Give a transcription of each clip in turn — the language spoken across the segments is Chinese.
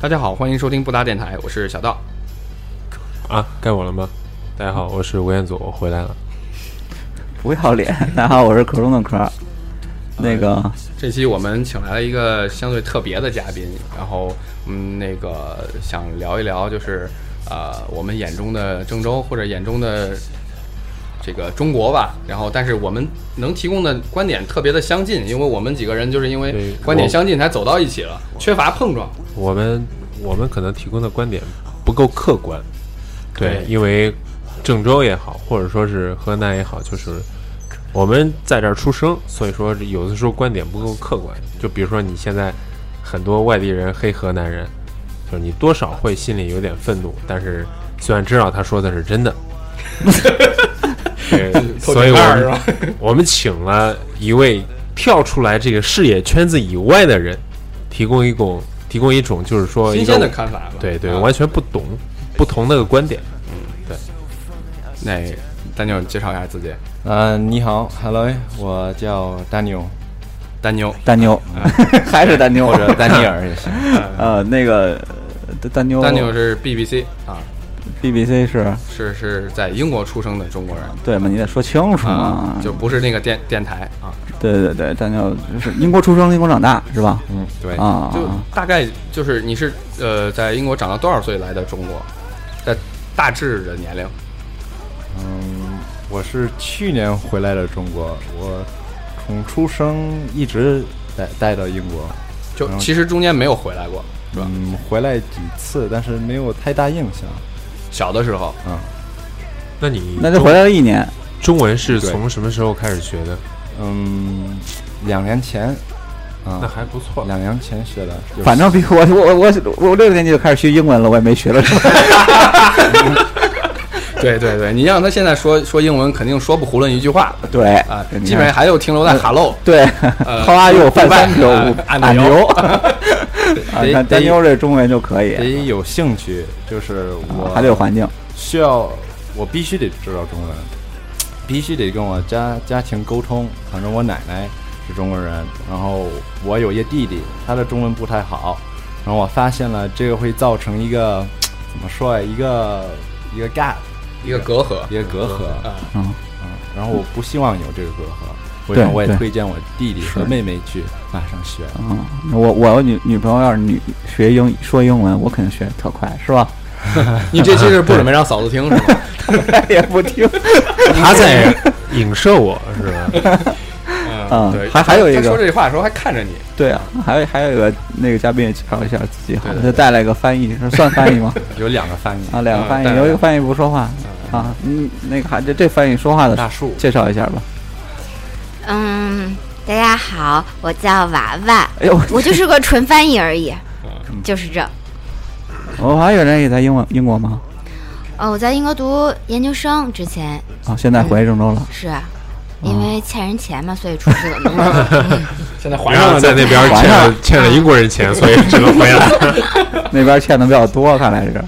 大家好，欢迎收听布达电台，我是小道。啊，该我了吗？大家好，我是吴彦祖，我回来了。不要脸！大家好，我是壳中的壳。那个，这期我们请来了一个相对特别的嘉宾，然后嗯，那个想聊一聊，就是呃，我们眼中的郑州或者眼中的这个中国吧。然后，但是我们能提供的观点特别的相近，因为我们几个人就是因为观点相近才走到一起了，缺乏碰撞。我们我们可能提供的观点不够客观，对，对因为郑州也好，或者说是河南也好，就是我们在这儿出生，所以说有的时候观点不够客观。就比如说你现在很多外地人黑河南人，就是你多少会心里有点愤怒，但是虽然知道他说的是真的。对，所以我们？我们请了一位跳出来这个视野圈子以外的人，提供一种提供一种就是说新一个鲜的看法吧。对对，啊完全不懂不同的观点。对那丹妞介绍一下自己，呃，你好，Hello，我叫丹牛丹妞。丹妞，还是丹妞，或者丹尼尔也行。呃，那个呃丹妞，丹妞是 BBC 啊，BBC 是是是在英国出生的中国人对吗？你得说清楚就不是那个电电台啊，对对对，但就是英国出生，英国长大是吧？嗯，对，啊，就大概就是你是呃在英国长到多少岁来的中国？在大致的年龄，嗯，我是去年回来的中国，我从出生一直待待到英国，就嗯其实中间没有回来过，是吧？嗯，回来几次，但是没有太大印象。小的时候，嗯那你那就回来了一年。中文是从什么时候开始学的？嗯，两年前，嗯、那还不错。两年前学的，就是反正比我我我我六年级就开始学英文了，我也没学了什么。对对对，你让他现在说说英文，肯定说不囫囵一句话对啊，基本上还有停留在 hello。对呃，How are you？范三呃九按按钮牛。啊，得看丹妞这中文就可以，得有兴趣，就是我还得有环境。需要，我必须得知道中文，必须得跟我家家庭沟通。反正我奶奶是中国人，然后我有一个弟弟，他的中文不太好，然后我发现了这个会造成一个怎么说呀，一个一个 gap，一个隔阂一个隔阂，啊，嗯，嗯，然后我不希望有这个隔阂，所以对我也推荐我弟弟和妹妹去马上学。嗯，我我女女朋友要是女学英说英文，我肯定学得特快，是吧？你这期是不准备让嫂子听是吗？也不听。他在影射我是吧？嗯对，还还有一个他说这话的时候还看着你，对啊，还有还有一个那个嘉宾也介绍一下自己，好像就带来个翻译，是算翻译吗？有两个翻译，啊，两个翻译，嗯有一个翻译不说话啊，嗯，那个还这这翻译说话的大树介绍一下吧。嗯，大家好，我叫娃娃，哎呦，我就是个纯翻译而已，就是这。我还有人也在英文英国吗？哦，我在英国读研究生之前啊，现在回郑州了。是因为欠人钱嘛，所以出去了。嗯 现在还上了在那边欠了欠了英国人钱，所以只能回来。那边欠的比较多，看来是。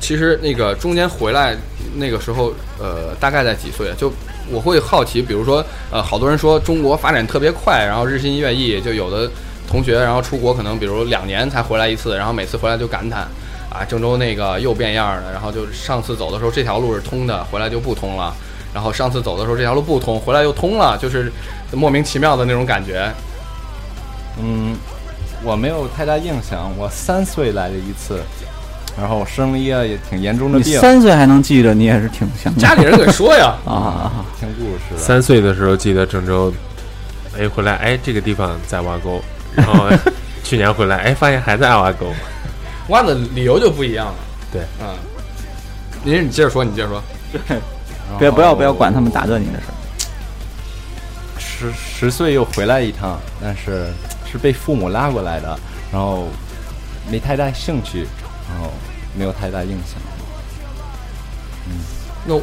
其实那个中间回来那个时候，呃，大概在几岁啊？就我会好奇，比如说，呃，好多人说中国发展特别快，然后日新月异，就有的同学然后出国可能比如两年才回来一次，然后每次回来就感叹啊，郑州那个又变样了，然后就上次走的时候这条路是通的，回来就不通了。然后上次走的时候这条路不通，回来又通了，就是莫名其妙的那种感觉。嗯，我没有太大印象。我三岁来了一次，然后我生了一个也挺严重的你病，三岁还能记着，你也是挺像。家里人给说呀，啊 啊啊！听故事的。三岁的时候记得郑州，哎回来哎这个地方在挖沟，然后去年回来哎发现还在挖沟，挖的理由就不一样了。对，嗯，您你接着说，你接着说。别不要不要管他们打断你的事儿。十十岁又回来一趟，但是是被父母拉过来的，然后没太大兴趣，然后没有太大印象。嗯那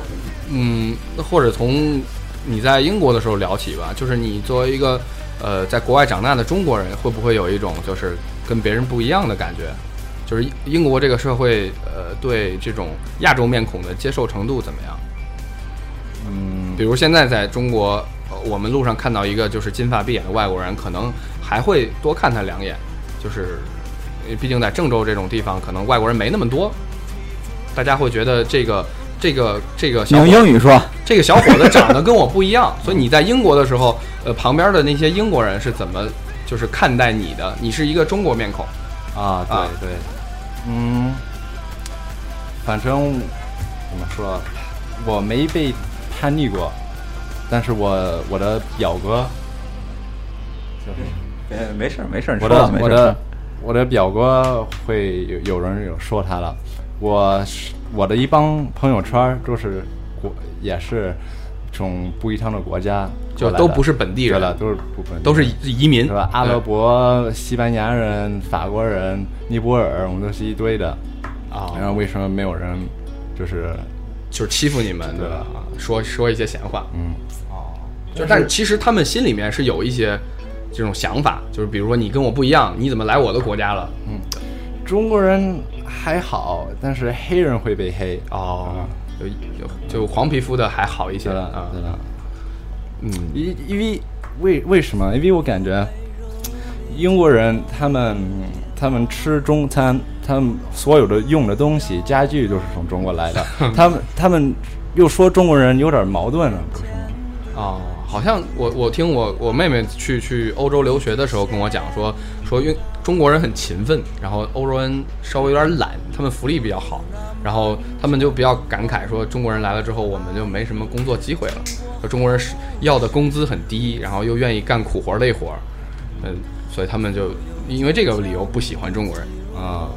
嗯，那或者从你在英国的时候聊起吧，就是你作为一个呃在国外长大的中国人，会不会有一种就是跟别人不一样的感觉？就是英英国这个社会，呃，对这种亚洲面孔的接受程度怎么样？嗯。比如现在在中国，呃我们路上看到一个就是金发碧眼的外国人，可能还会多看他两眼，就是毕竟在郑州这种地方，可能外国人没那么多，大家会觉得这个这个这个你用英语说，这个小伙子长得跟我不一样，所以你在英国的时候，呃，旁边的那些英国人是怎么就是看待你的？你是一个中国面孔，啊，对啊。对，嗯，反正怎么说，我没被叛逆过，但是我我的表哥，呃，没事儿没事儿，我的我的我的表哥会有有人有说他了，我是我的一帮朋友圈儿都是国也是从不一样的国家的，就都不是本地人。了，都是不本都是移民。是吧？阿拉伯、西班牙人、法国人、尼泊尔，我们都是一堆的。啊，然后为什么没有人就是就是欺负你们，对。吧？啊说说一些闲话，嗯。哦。就但其实他们心里面是有一些这种想法，就是比如说你跟我不一样，你怎么来我的国家了？嗯。中国人还好，但是黑人会被黑。哦，就就就黄皮肤的还好一些了啊，对了，嗯，因因为为为什么？因为我感觉英国人他们他们吃中餐，他们所有的用的东西家具都是从中国来的，他们他们又说中国人有点矛盾了，不是吗？哦，好像我我听我我妹妹去去欧洲留学的时候跟我讲说说，因为中国人很勤奋，然后欧洲人稍微有点懒，他们福利比较好，然后他们就比较感慨说中国人来了之后，我们就没什么工作机会了，说中国人是要的工资很低，然后又愿意干苦活累活，嗯，所以他们就因为这个理由不喜欢中国人。啊，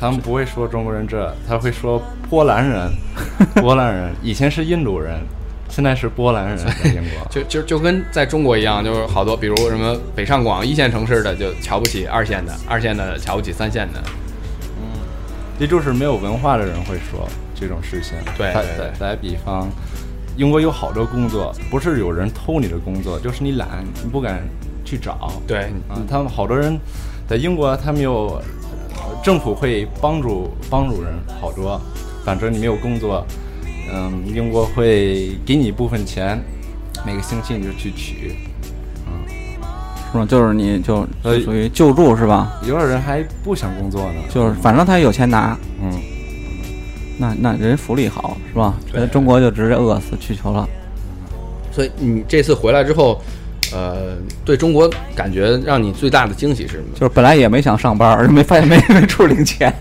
他们不会说中国人这，他会说波兰人，波兰人以前是印度人，现在是波兰人 在英国。就就就跟在中国一样，就是好多，比如什么北上广一线城市的就瞧不起二线的，二线的瞧不起三线的。嗯这就是没有文化的人会说这种事情。对对打比方，英国有好多工作，不是有人偷你的工作，就是你懒，你不敢去找。对，啊，他们好多人在英国，他们有呃政府会帮助帮助人好多，反正你没有工作，嗯，英国会给你一部分钱，每个星期你就去取。是吧？就是你就呃就属于救助是吧？有的人还不想工作呢，就是反正他有钱拿，嗯，那那人福利好是吧？中国就直接饿死去求了。所以你这次回来之后，呃，对中国感觉让你最大的惊喜是什么？就是本来也没想上班儿，没发现没没处领钱。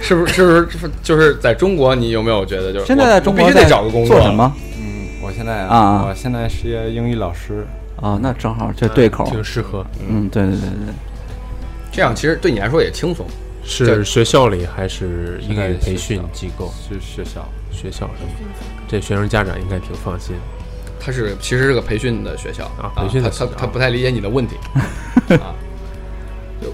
是不是？是不是？是不是就是在中国，你有没有觉得就是现在在中国必须得找个工作做什么？嗯，我现在啊我现在是一个英语老师，啊？那正好这对口。挺适合。嗯，对对对对，这样其实对你来说也轻松。是学校里还是英在语培训机构？是学校。学校是吗？这学生家长应该挺放心。它是其实是个培训的学校啊培训的他他他不太理解你的问题 啊。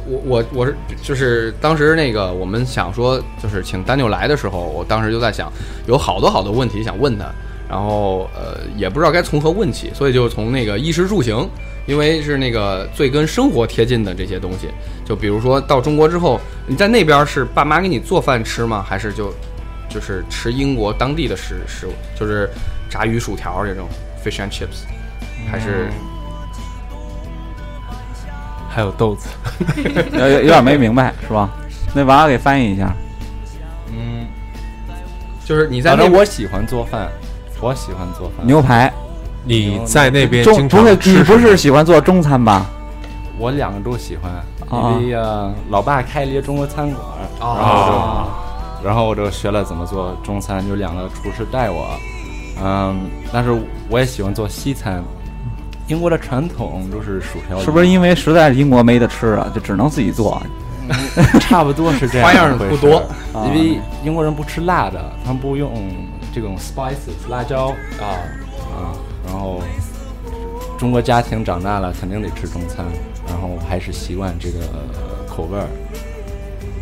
我我我是就是当时那个我们想说就是请丹妞来的时候，我当时就在想有好多好多问题想问他，然后呃也不知道该从何问起，所以就从那个衣食住行，因为是那个最跟生活贴近的这些东西，就比如说到中国之后，你在那边是爸妈给你做饭吃吗？还是就就是吃英国当地的食食物，就是炸鱼薯条这种 fish and chips，还是还有豆子，有有有点没明白是吧？那娃娃给翻译一下。嗯，就是你在那边反正我喜欢做饭，我喜欢做饭。牛排，你在那边中经不是你吃不是喜欢做中餐吧？我两个都喜欢，啊因为呃，老爸开了一个中国餐馆，然后我就，然后我就学了怎么做中餐，有两个厨师带我，嗯，但是我也喜欢做西餐。英国的传统就是薯条，是不是因为实在是英国没得吃啊，就只能自己做？差不多是这样花样不多啊因为英国人不吃辣的，他们不用这种 spices 辣椒啊，啊，然后中国家庭长大了肯定得吃中餐，然后还是习惯这个口味儿。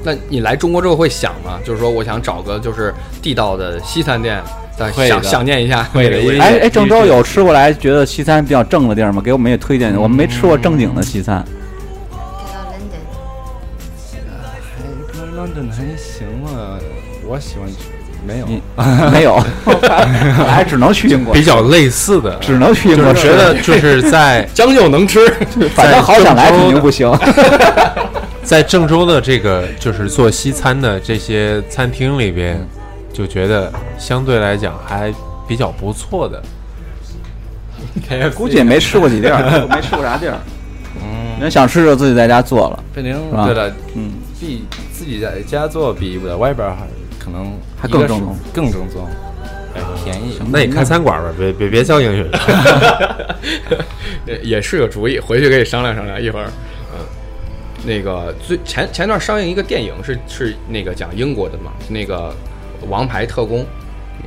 那你来中国之后会想吗？就是说我想找个就是地道的西餐店，再想会的想念一下会的因为哎哎，郑州有吃过来觉得西餐比较正的地儿吗？给我们也推荐，我们没吃过正经的西餐。到 London，还 London 还行吧，我喜欢吃没有，没有，还只能去英国，比较类似的，只能去英国我。觉得就是在 将就能吃，反正好想来肯定不行。在郑州的这个就是做西餐的这些餐厅里边，就觉得相对来讲还比较不错的。估计也没吃过几地儿，没吃过啥地儿。嗯，人想吃就自己在家做了。北京吧对了，嗯，比自己在家做比在外边儿还可能还更正宗更正宗，哎，便宜。那你开餐馆吧，别别别教英语。也也是个主意，回去可以商量商量。一会儿，嗯，那个最前前段上映一个电影是是那个讲英国的嘛，那个《王牌特工》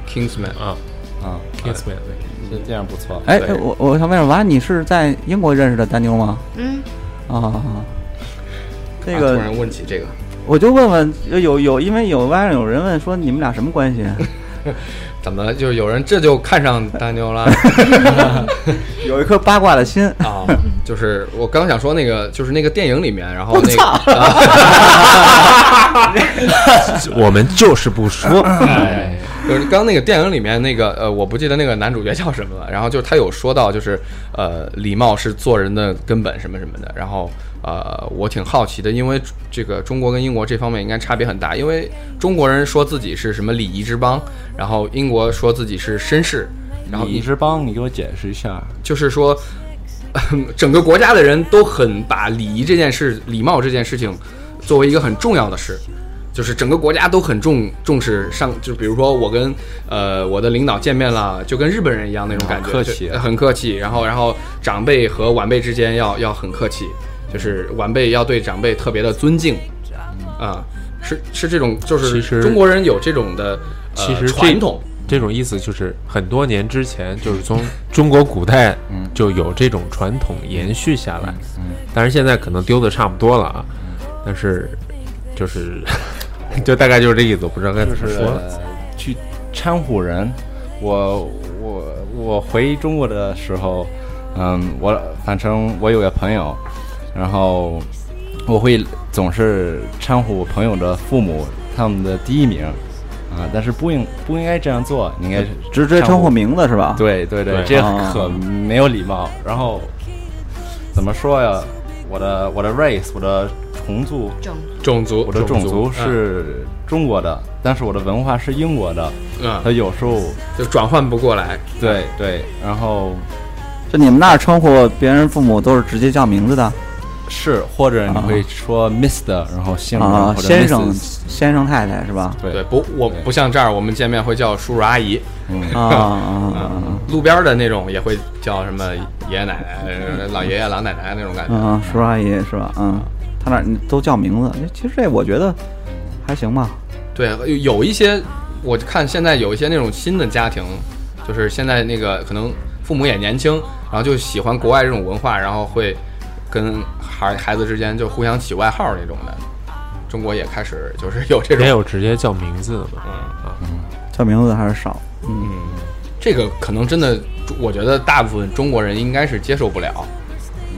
Kingsman 啊啊，，Kingsman，这这样不错。哎，对我我想问问，娃，你是在英国认识的丹妞吗？嗯，啊，这个突然问起这个，我就问问，有有，因为有网上有人问说你们俩什么关系？怎么就有人这就看上大妞了 有一颗八卦的心。啊？就是我刚想说那个，就是那个电影里面，然后那个，啊 我们就是不说。哎，就是刚刚那个电影里面那个呃，我不记得那个男主角叫什么了。然后就是他有说到，就是呃，礼貌是做人的根本什么什么的。然后呃，我挺好奇的，因为这个中国跟英国这方面应该差别很大，因为中国人说自己是什么礼仪之邦，然后英国说自己是绅士，然后礼仪之邦，你给我解释一下。就是说。整个国家的人都很把礼仪这件事、礼貌这件事情作为一个很重要的事，就是整个国家都很重重视上，就比如说我跟呃我的领导见面了，就跟日本人一样那种感觉，好客气很客气。然后然后长辈和晚辈之间要要很客气，就是晚辈要对长辈特别的尊敬，啊、是是这种，就是其实中国人有这种的、呃、其实这传统，这种意思就是很多年之前，就是从中国古代就有这种传统延续下来，但是现在可能丢的差不多了啊，但是就是 就大概就是这意思，我不知道该怎就是么说。呃去掺和人。我我我回中国的时候，嗯，我反正我有个朋友，然后我会总是称呼我朋友的父母他们的第一名啊，但是不应不应该这样做，应该是直接称呼名字是吧？对对对，对这啊可没有礼貌。然后怎么说呀？我的我的 race，我的重族，种种族，我的种族嗯是中国的，但是我的文化是英国的。嗯，他有时候就转换不过来。对对，然后就你们那儿称呼别人父母都是直接叫名字的是或者你会说 Mister，然后姓名啊，或者先生先生太太是吧？对对，不，我不像这儿，我们见面会叫叔叔阿姨，嗯啊啊啊啊路边的那种也会叫什么爷爷奶奶、呃老爷爷、老奶奶那种感觉。啊！叔叔阿姨是吧？嗯，他那儿都叫名字，其实这我觉得还行吧。对，有有一些，我看现在有一些那种新的家庭，就是现在那个可能父母也年轻，然后就喜欢国外这种文化，然后会跟孩孩子之间就互相起外号那种的。中国也开始就是有这种，也有直接叫名字的嘛。嗯叫名字还是少。嗯，嗯，这个可能真的，我觉得大部分中国人应该是接受不了。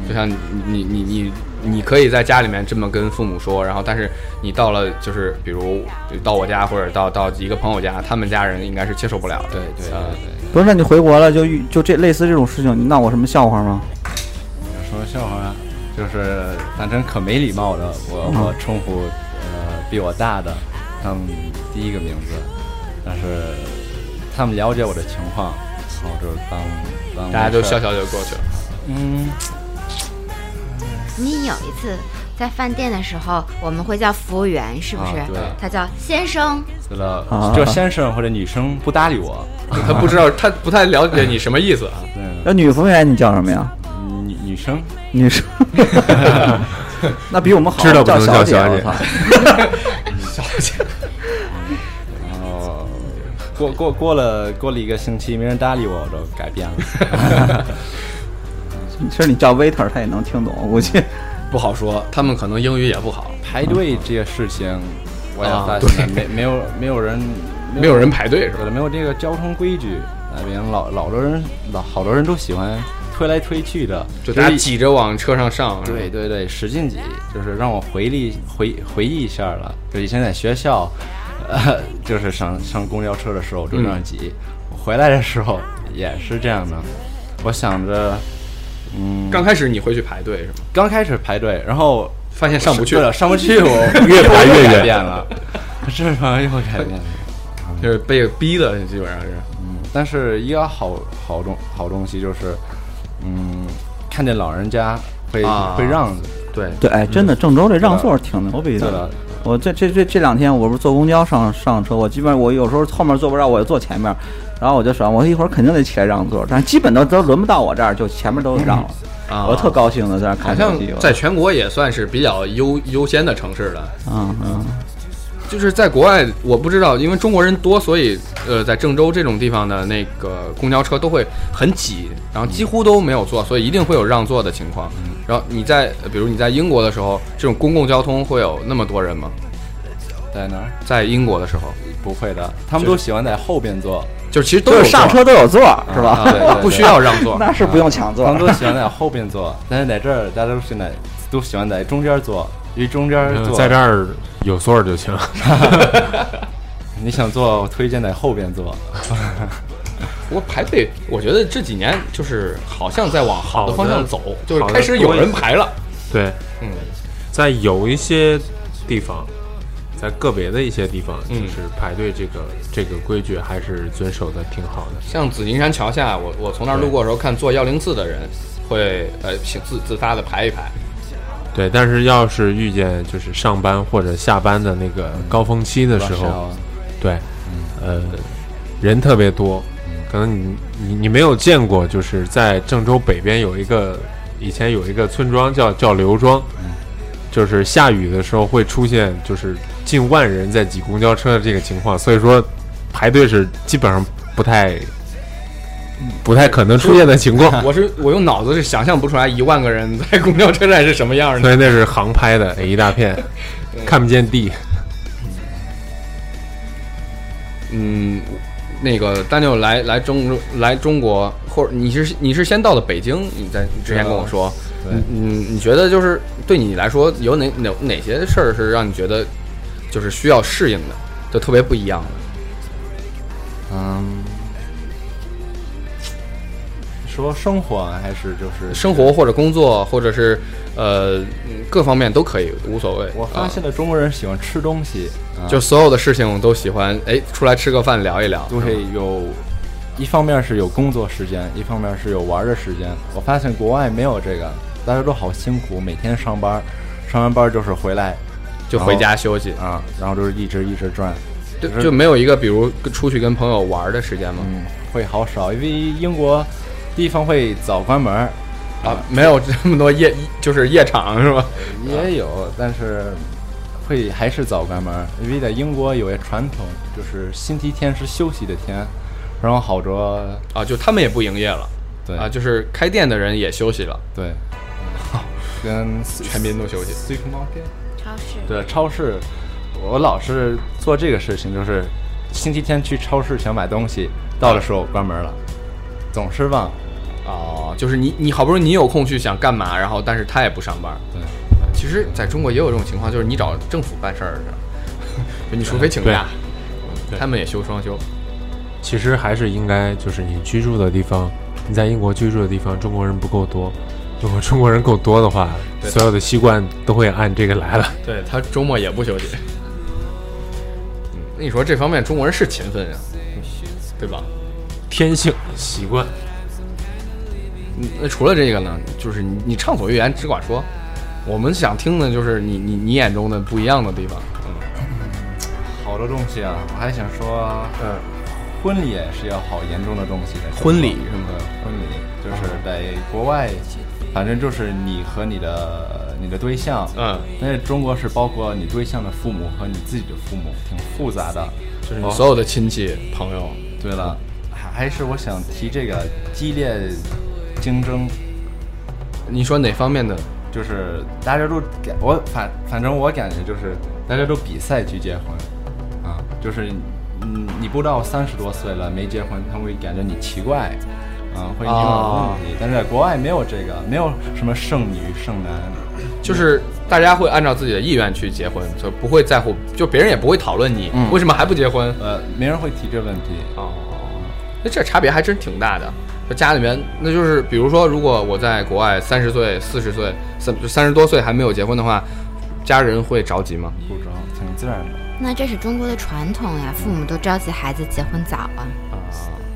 就像你你你你你可以在家里面这么跟父母说，然后但是你到了就是比如到我家或者到到一个朋友家，他们家人应该是接受不了的。对对呃对对。不是，那你回国了就遇就这类似这种事情，你闹过什么笑话吗？说笑话，就是反正可没礼貌的，我我称呼呃比我大的他们第一个名字，但是他们了解我的情况，然后就当当大家就笑笑就过去了。嗯，你有一次在饭店的时候，我们会叫服务员，是不是？啊对他叫先生，知道啊就先生或者女生不搭理我，他不知道，他不太了解你什么意思啊。那女服务员你叫什么呀？女女生女生。那比我们好，知道不能叫叫小姐小姐然后 过过过了过了一个星期，没人搭理我，我就改变了。其实你叫 waiter 他也能听懂，我估计。不好说，他们可能英语也不好，排队这些事情，我也啊发现了没没有没有人没有人排队是吧？没有这个交通规矩，那边老老多人老好多人都喜欢推来推去的，就大家挤着往车上上。对对对，使劲挤，就是让我回忆回回忆一下了，就以前在学校，呃，就是上上公交车的时候就这样挤，回来的时候也是这样的。我想着，嗯，刚开始你会去排队是吗？刚开始排队，然后发现上不去对了，上不去，我越排越远改变了，这方又改变了。就是被逼的，基本上是。嗯，但是一个好好东好东西就是，嗯，看见老人家会、啊会让着。对，对，哎，真的郑州这让座挺牛逼的。，我这这这这两天我不是坐公交上上车，我基本上我有时候后面坐不着，我就坐前面，然后我就想我一会儿肯定得起来让座，但基本都都轮不到我这儿，就前面都让了，啊我特高兴的在那看好像。在全国也算是比较优优先的城市了。嗯嗯，就是在国外，我不知道，因为中国人多，所以呃，在郑州这种地方的那个公交车都会很挤，然后几乎都没有座，所以一定会有让座的情况。然后你在，呃比如你在英国的时候，这种公共交通会有那么多人吗？在哪儿？在英国的时候，不会的，他们都喜欢在后边坐，就其实都是上车都有座是吧？啊，对，不需要让座。那是不用抢座他们都喜欢在后边坐，但是在这儿大家都是在都喜欢在中间坐，因为中间坐在这儿有座儿就行。你想坐，我推荐在后边坐。不过排队，我觉得这几年就是好像在往好的方向走，就是开始有人排了。对，嗯，在有一些地方，在个别的一些地方，就嗯是排队这个这个规矩还是遵守的挺好的。像紫金山桥下，我我从那儿路过的时候，看坐幺零四的人会呃请自自发的排一排。对，但是要是遇见就是上班或者下班的那个高峰期的时候对，呃，人特别多，可能你你你没有见过，就是在郑州北边有一个以前有一个村庄叫叫刘庄，就是下雨的时候会出现就是近万人在挤公交车的这个情况，所以说排队是基本上不太不太可能出现的情况，我是我用脑子是想象不出来一万个人在公交车站是什么样的。所以那是航拍的，哎一大片 看不见地。嗯，那个丹尼尔来来中来中国，或者你是你是先到的北京，你在之前跟我说，嗯，你觉得就是对你来说有哪哪哪些事儿是让你觉得就是需要适应的，就特别不一样的？嗯，说生活啊还是就是生活或者工作，或者是呃嗯各方面都可以，无所谓。我发啊现了中国人喜欢吃东西，啊就所有的事情都喜欢哎出来吃个饭聊一聊，都会有，一方面是有工作时间，一方面是有玩的时间。我发现国外没有这个，大家都好辛苦，每天上班，上完班就是回来就回家休息，啊，然后就是一直一直转，就就没有一个比如出去跟朋友玩的时间吗？嗯，会好少，因为英国地方会早关门儿，啊，没有这么多夜就是夜场是吧？也有，但是会还是早关门儿，因为在英国有些传统，就是星期天是休息的天，然后好多啊，就他们也不营业了，对啊，就是开店的人也休息了，对，跟全民都休息。supermarket 超市。对超市，我老是做这个事情，就是星期天去超市想买东西，到的时候关门了，总是忘。哦，就是你你好不容易你有空去想干嘛，然后但是他也不上班。对，其实在中国也有这种情况，就是你找政府办事儿去，就你除非请假，他们也休双休。其实还是应该，就是你居住的地方，你在英国居住的地方，中国人不够多。如果中国人够多的话，所有的习惯都会按这个来了。对他周末也不休息。嗯，那你说这方面中国人是勤奋呀，对吧？天性习惯，嗯那除了这个呢，就是你你畅所欲言，只管说。我们想听的就是你你你眼中的不一样的地方。嗯好多东西啊，我还想说，嗯，婚礼也是要好严重的东西的。婚礼是吗对，婚礼就是在国外，反正就是你和你的你的对象，嗯，但是中国是包括你对象的父母和你自己的父母，挺复杂的。就是你所有的亲戚朋友。对了，还还是我想提这个激烈竞争，你说哪方面的？就是大家都感我反反正我感觉就是大家都比赛去结婚，啊，就是嗯你不到三十多岁了没结婚，他们会感觉你奇怪，啊，会有问题。但是在国外没有这个，没有什么剩女剩男，就是大家会按照自己的意愿去结婚，就不会在乎，就别人也不会讨论你、嗯为什么还不结婚。呃，没人会提这问题。哦，那这差别还真挺大的。就家里面，那就是比如说，如果我在国外三十岁、四十岁、三三十多岁还没有结婚的话，家人会着急吗？不着，挺自然的。那这是中国的传统呀，父母都着急孩子结婚早啊。啊，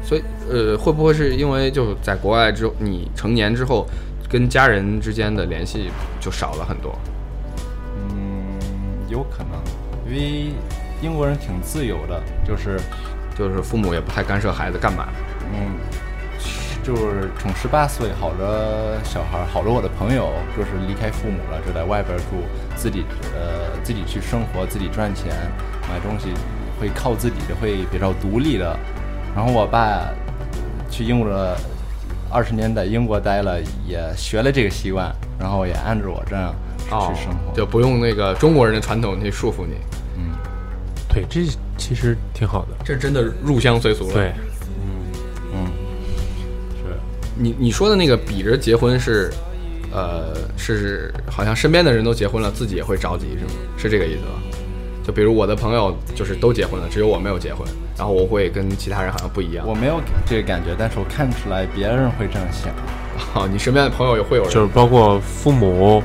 所以呃，会不会是因为就在国外之后，你成年之后，跟家人之间的联系就少了很多？嗯，有可能，因为英国人挺自由的，就是就是父母也不太干涉孩子干嘛。嗯，就是从十八岁，好多小孩，好多我的朋友，就是离开父母了，就在外边住，自己呃自己去生活，自己赚钱，买东西会靠自己的，会比较独立的。然后我爸去英国了二十年，在英国待了，也学了这个习惯，然后也按着我这样哦去生活。就不用那个中国人的传统去束缚你，嗯，对，这其实挺好的。这真的入乡随俗了。对。你你说的那个比着结婚是，呃，是好像身边的人都结婚了，自己也会着急是吗？是这个意思吗？就比如我的朋友就是都结婚了，只有我没有结婚，然后我会跟其他人好像不一样。我没有这个感觉，但是我看出来别人会这样想。哦，你身边的朋友也会有人就是包括父母，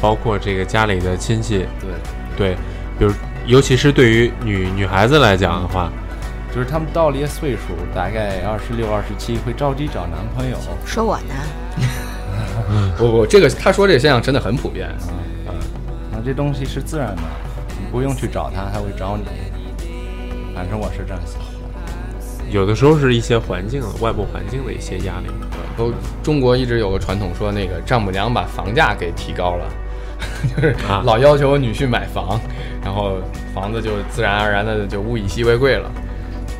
包括这个家里的亲戚，对，对，比如尤其是对于女女孩子来讲的话，就是他们到了一个岁数，大概二十六、二十七，会着急找男朋友。说我呢？不不，这个他说这个现象真的很普遍。啊，这东西是自然的，你不用去找他，他会找你。反正我是这样想的。有的时候是一些环境、外部环境的一些压力。都中国一直有个传统，说那个丈母娘把房价给提高了，就是啊老要求女婿买房，然后房子就自然而然的就物以稀为贵了。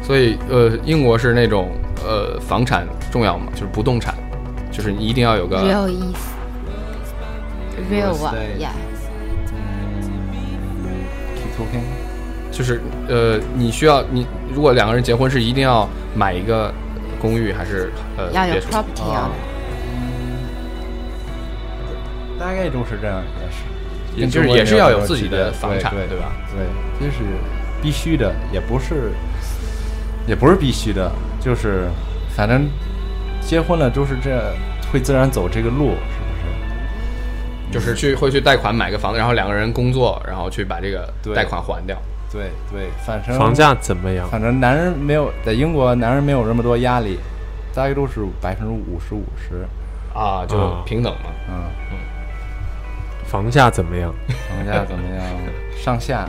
所以呃，英国是那种呃房产重要嘛，就是不动产，就是你一定要有个 real 意思，real yeah。就是呃，你需要你如果两个人结婚是一定要买一个公寓还是呃要有别墅？property 啊啊，大概就是这样，也是。也就是也是要有自己的房产对对吧？对，这是必须的，也不是，也不是必须的，就是反正结婚了都是这，会自然走这个路，是不是？就是去会去贷款买个房子，然后两个人工作，然后去把这个贷款还掉。对对，反正房价怎么样？反正男人没有在英国，男人没有那么多压力，大概都是百分之五十五十，啊，就啊平等嘛。嗯，房价怎么样？房价怎么样？上下，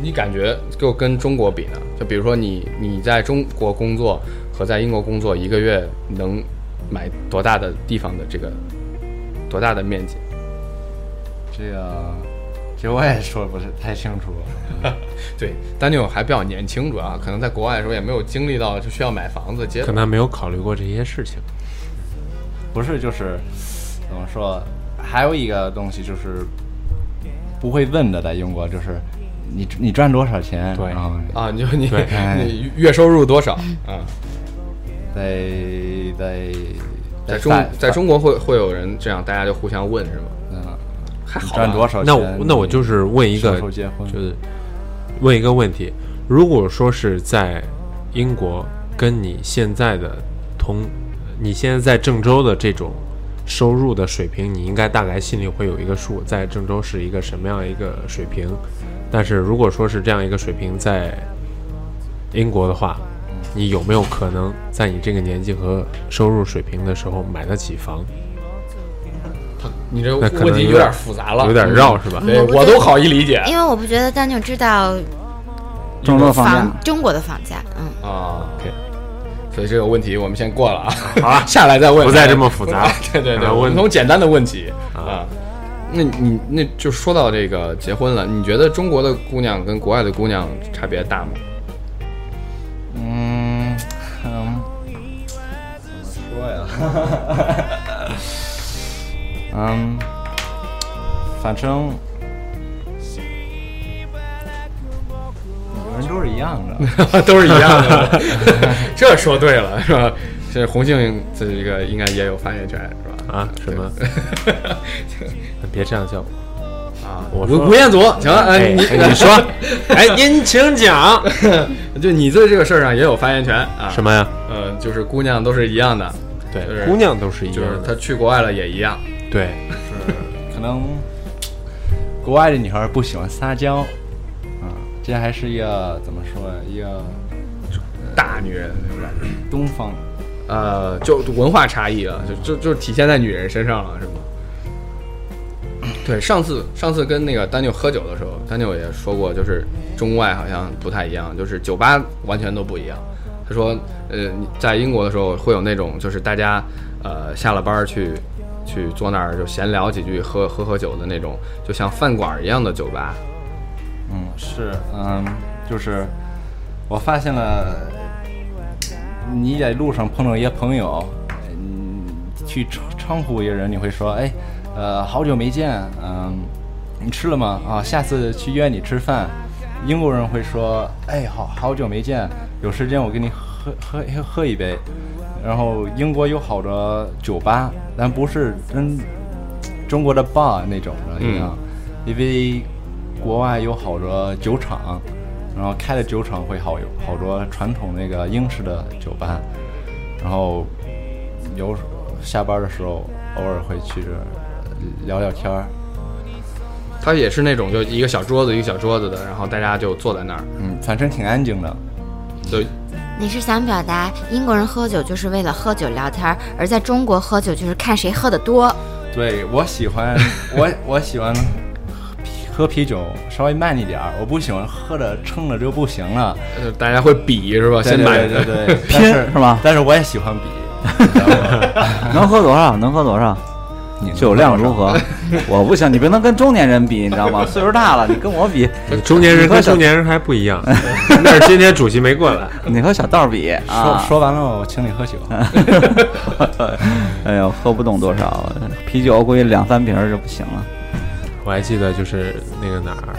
你感觉就跟中国比呢？就比如说你你在中国工作和在英国工作，一个月能买多大的地方的这个多大的面积？这个其实我也说不是太清楚。对，丹尼尔还比较年轻，主要可能在国外的时候也没有经历到就需要买房子结可能没有考虑过这些事情。不是，就是怎么说？还有一个东西就是不会问的，在英国就是你你赚多少钱？对然后啊，你就你对 你月收入多少啊？在在在中法在中国会会有人这样，大家就互相问是吗？嗯，还好赚多少钱？那我那我就是问一个就是问一个问题：如果说是在英国，跟你现在的同，你现在在郑州的这种收入的水平，你应该大概心里会有一个数，在郑州是一个什么样一个水平。但是如果说是这样一个水平在英国的话，你有没有可能在你这个年纪和收入水平的时候买得起房？你这那可能问题有点点复杂了，有点绕是吧？对我都好一理解因为我不觉得丹尼尔知道中国房价中国的房价，嗯，啊。OK，所以这个问题我们先过了啊。好了，下来再问，不再这么复杂对对 对，我们从简单的问题啊啊。那你那就说到这个结婚了，你觉得中国的姑娘跟国外的姑娘差别大吗？嗯嗯，怎么说呀？嗯，反正女人都是一样的。都是一样的，这说对了是吧？这红杏这个应该也有发言权是吧？啊？什么？别这样叫我。啊，我吴吴彦祖，行，哎，哎你你说，哎，您请讲。就你对这个事儿上也有发言权啊。什么呀？呃，就是姑娘都是一样的，对，姑娘都是一样就是。她去国外了也一样。对，是可能国外的女孩不喜欢撒娇，啊，这还是一个怎么说呀？一个大女人那种感觉，东方，呃，就文化差异了，就就就体现在女人身上了，是吗？对，上次上次跟那个丹尼尔喝酒的时候，丹尼尔也说过，就是中外好像不太一样，就是酒吧完全都不一样。他说，呃，在英国的时候会有那种，就是大家呃下了班去去坐那儿就闲聊几句，喝喝喝酒的那种，就像饭馆一样的酒吧。嗯，是，嗯，就是我发现了，你在路上碰到一些朋友，嗯，去称称呼一个人，你会说，哎，呃，好久没见，嗯，你吃了吗？啊，下次去约你吃饭。英国人会说，哎，好好久没见，有时间我跟你喝喝喝喝一杯。然后英国有好多酒吧，但不是跟中国的 bar 那种的一样，因为国外有好多酒厂，然后开的酒厂会好有好多传统那个英式的酒吧，然后有下班的时候偶尔会去这聊聊天儿，他也是那种就一个小桌子一个小桌子的，然后大家就坐在那儿，嗯，反正挺安静的。对你是想表达英国人喝酒就是为了喝酒聊天，而在中国喝酒就是看谁喝的多？对我喜欢我 我喜欢喝啤酒稍微慢一点儿，我不喜欢喝着撑着就不行了。呃大家会比是吧？对先买对对对，拼是是吧但是我也喜欢比 能喝多少？能喝多少？你酒量如何？我不行，你不能跟中年人比，你知道吗？岁数大了，你跟我比，中年人跟中年人还不一样。那是今天主席没过来。你和小道比说啊。说完了，我请你喝酒。哎呦，喝不动多少，啤酒估计两三瓶儿就不行了。我还记得就是那个哪儿，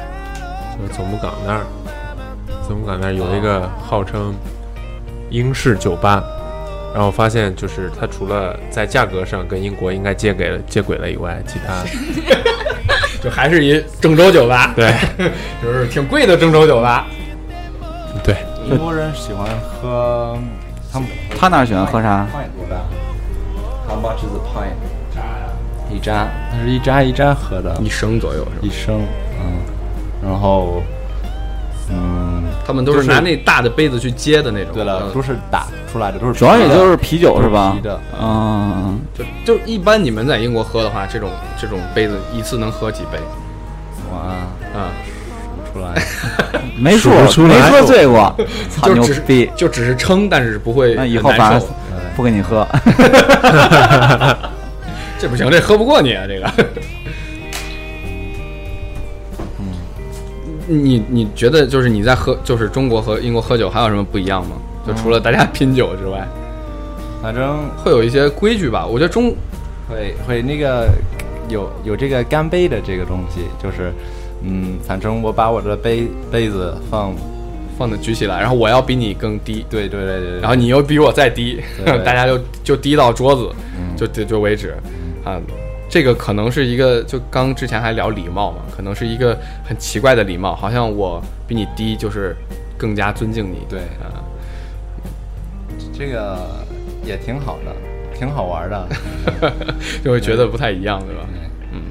就是总部港那儿，总部港那儿有一个号称英式酒吧，然后发现就是它除了在价格上跟英国应该接轨了接轨了以外，其他 就还是一郑州酒吧，对就是挺贵的郑州酒吧。对英国人喜欢喝，他们他那儿喜欢喝啥？How much is a pint？一扎，它是一扎一扎喝的，一升左右是吧？一升，嗯，然后，嗯，他们都是拿那大的杯子去接的那种。对了，嗯都是打出来的，都是主要也就是啤酒是吧啤？的，嗯，就就一般你们在英国喝的话，这种这种杯子一次能喝几杯？哇，啊、数不出来。没数出来没喝醉过，就只是逼！就只是撑，但是不会那以很后反正难受。不给你喝。这不行，这喝不过你啊，这个。嗯，你你觉得就是你在喝，就是中国和英国喝酒还有什么不一样吗？就除了大家拼酒之外，反正会有一些规矩吧？我觉得中会会那个有有这个干杯的这个东西，就是，嗯，反正我把我的杯杯子放，放的举起来，然后我要比你更低，对对对对，然后你又比我再低，对对 大家就就低到桌子，嗯就就就为止，啊，这个可能是一个，就刚之前还聊礼貌嘛，可能是一个很奇怪的礼貌，好像我比你低就是更加尊敬你，对啊，这个也挺好的，挺好玩的。就会觉得不太一样，对吧？嗯，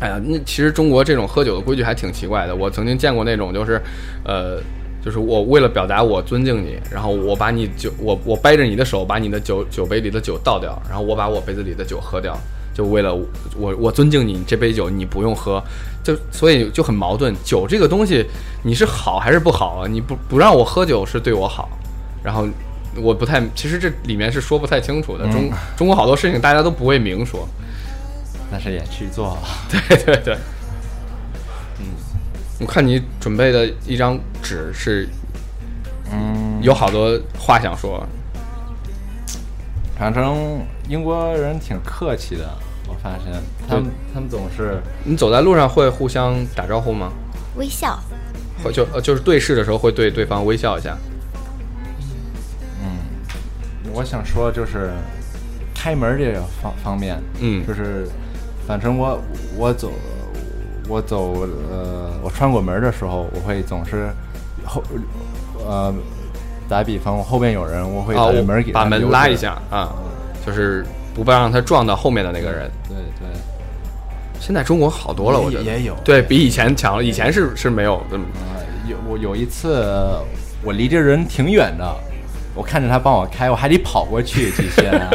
哎呀，那其实中国这种喝酒的规矩还挺奇怪的。我曾经见过那种，就是，呃，就是我为了表达我尊敬你，然后我把你酒，我我掰着你的手，把你的酒酒杯里的酒倒掉，然后我把我杯子里的酒喝掉，就为了我我尊敬你，这杯酒你不用喝，就所以就很矛盾。酒这个东西，你是好还是不好啊？你不不让我喝酒是对我好，然后。我不太，其实这里面是说不太清楚的。中中国好多事情大家都不会明说，但是也去做了。对 对对，嗯，我看你准备的一张纸是，嗯，有好多话想说，反正英国人挺客气的，我发现。他们他们总是你走在路上会互相打招呼吗？微笑，会就呃就是对视的时候会对对方微笑一下，嗯。我想说就是开门这个方方面，嗯。就是反正我我走我走呃我穿过门的时候，我会总是后呃打比方，我后边有人，我会把门给把门拉一下啊，就是不让他撞到后面的那个人。对对，现在中国好多了，我觉得也有对比以前强了，以前是是没有的。啊，有我有一次我离这人挺远的，我看着他帮我开，我还得跑过去几天。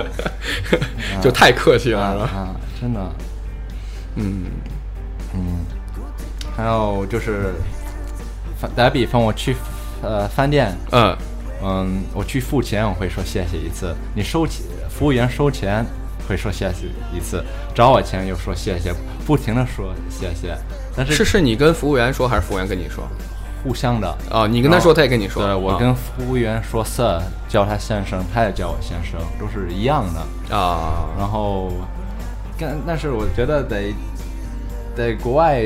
就太客气啊了，是吧？啊，真的，嗯嗯。还有就是，打打比方，我去呃饭店，嗯嗯，我去付钱，我会说谢谢一次；你收钱，服务员收钱会说谢谢一次，找我钱又说谢谢，不停的说谢谢。但是是是你跟服务员说，还是服务员跟你说？互相的。哦，你跟他说，他也跟你说。对，我啊跟服务员说 Sir，叫他先生，他也叫我先生，都是一样的。啊，然后，但但是我觉得得在国外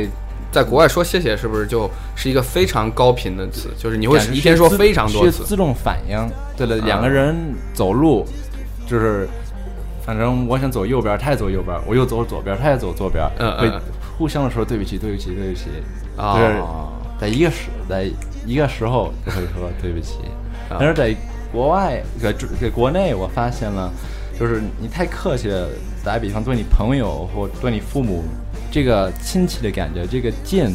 在国外说谢谢是不是就是一个非常高频的词？就是你会一天说非常多次自动反应。对了，啊两个人走路，就是反正我想走右边，他也走右边，我又走左边，他也走左边，会嗯嗯互相的说对不起，对不起，对不起。啊就是在一个时在一个时候就会说对不起，啊但是在国外在在国内，我发现了，就是你太客气了。打比方，对你朋友或对你父母，这个亲戚的感觉，这个近，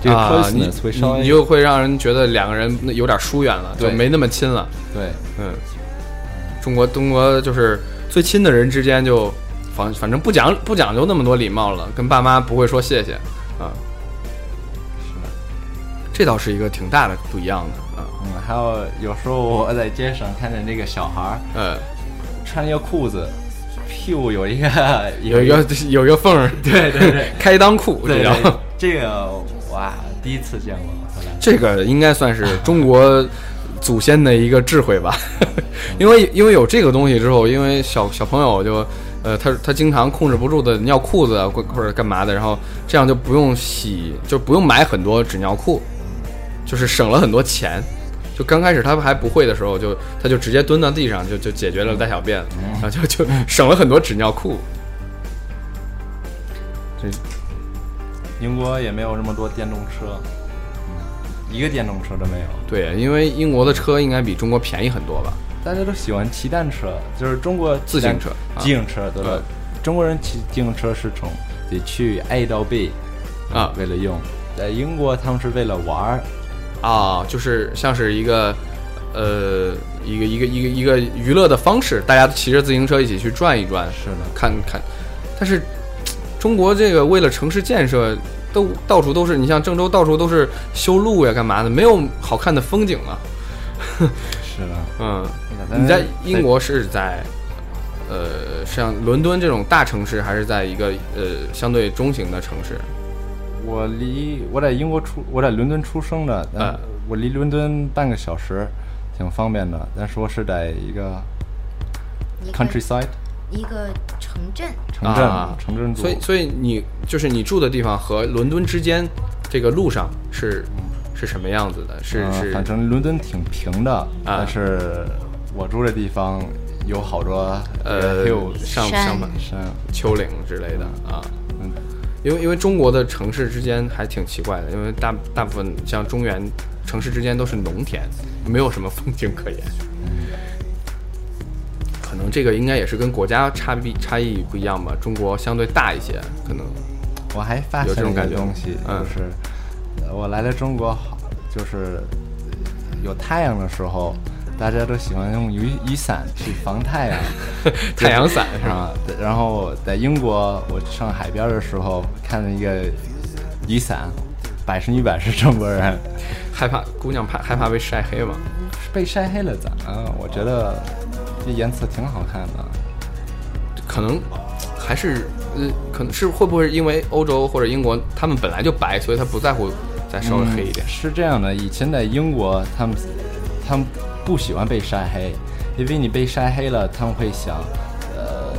这个啊，你 closeness 会稍微你你就会让人觉得两个人有点疏远了，就对没那么亲了。对。嗯，中国中国就是最亲的人之间就反反正不讲不讲究那么多礼貌了，跟爸妈不会说谢谢啊。这倒是一个挺大的不一样的啊。嗯，还有有时候我在街上看见那个小孩儿呃，穿一个裤子，屁股 有一个有一个有一个缝儿，对 对对。开裆裤，对这叫对，这个哇，第一次见过，这个应该算是中国祖先的一个智慧吧，因为因为有这个东西之后，因为小小朋友就呃他他经常控制不住的尿裤子啊或或者干嘛的，然后这样就不用洗，就不用买很多纸尿裤，就是省了很多钱。就刚开始他还不会的时候，就他就直接蹲到地上就就解决了大小便，然后就就省了很多纸尿裤。这英国也没有这么多电动车，嗯，一个电动车都没有。对，因为英国的车应该比中国便宜很多吧？大家都喜欢骑单车，就是中国自行车啊自行车对吧？中国人骑自行车是从得去 A 到 B 啊为了用，在英国他们是为了玩儿，啊，就是像是一个，呃，一个一个一个一个娱乐的方式，大家骑着自行车一起去转一转，是的看看。但是中国这个为了城市建设，都到处都是，你像郑州到处都是修路呀，干嘛的，没有好看的风景啊。是的。嗯，你在英国是在，呃，像伦敦这种大城市，还是在一个呃相对中型的城市？我离我在英国出，我在伦敦出生的，但嗯我离伦敦半个小时，挺方便的。但是我是在一个 countryside 一个城镇，城镇、啊。城镇住，所以，所以你就是你住的地方和伦敦之间这个路上是是什么样子的？是呃是反正伦敦挺平的，但是我住的地方有好多呃山上上面山，丘陵之类的啊。嗯，因为因为中国的城市之间还挺奇怪的，因为大大部分像中原城市之间都是农田，没有什么风景可言。可能这个应该也是跟国家差别差异不一样吧。中国相对大一些，可能我还发现一个有这种感觉东西，嗯就是呃我来了中国好，就是有太阳的时候，大家都喜欢用雨雨伞去防太阳。太阳伞是吧？然后在英国，我上海边的时候看了一个雨伞，百分之百是中国人，害怕姑娘怕害怕被晒黑嘛？被晒黑了咋？啊，我觉得这颜色挺好看的。可能还是呃，可能是会不会因为欧洲或者英国他们本来就白，所以他不在乎再稍微黑一点？是这样的，以前在英国，他们他们不喜欢被晒黑，因为你被晒黑了，他们会想，呃，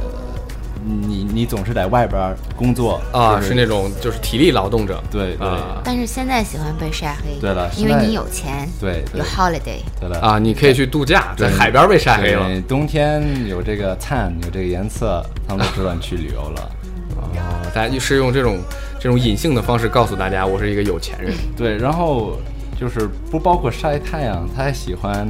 你你总是在外边儿工作啊，就是那种就是体力劳动者。对对啊但是现在喜欢被晒黑，对了因为你有钱，对对有 holiday，对了啊，你可以去度假，在海边被晒黑了。冬天有这个灿，有这个颜色，他们都知道你去旅游了。哦，大家就是用这种这种隐性的方式告诉大家，我是一个有钱人。对，然后就是不包括晒太阳，他还喜欢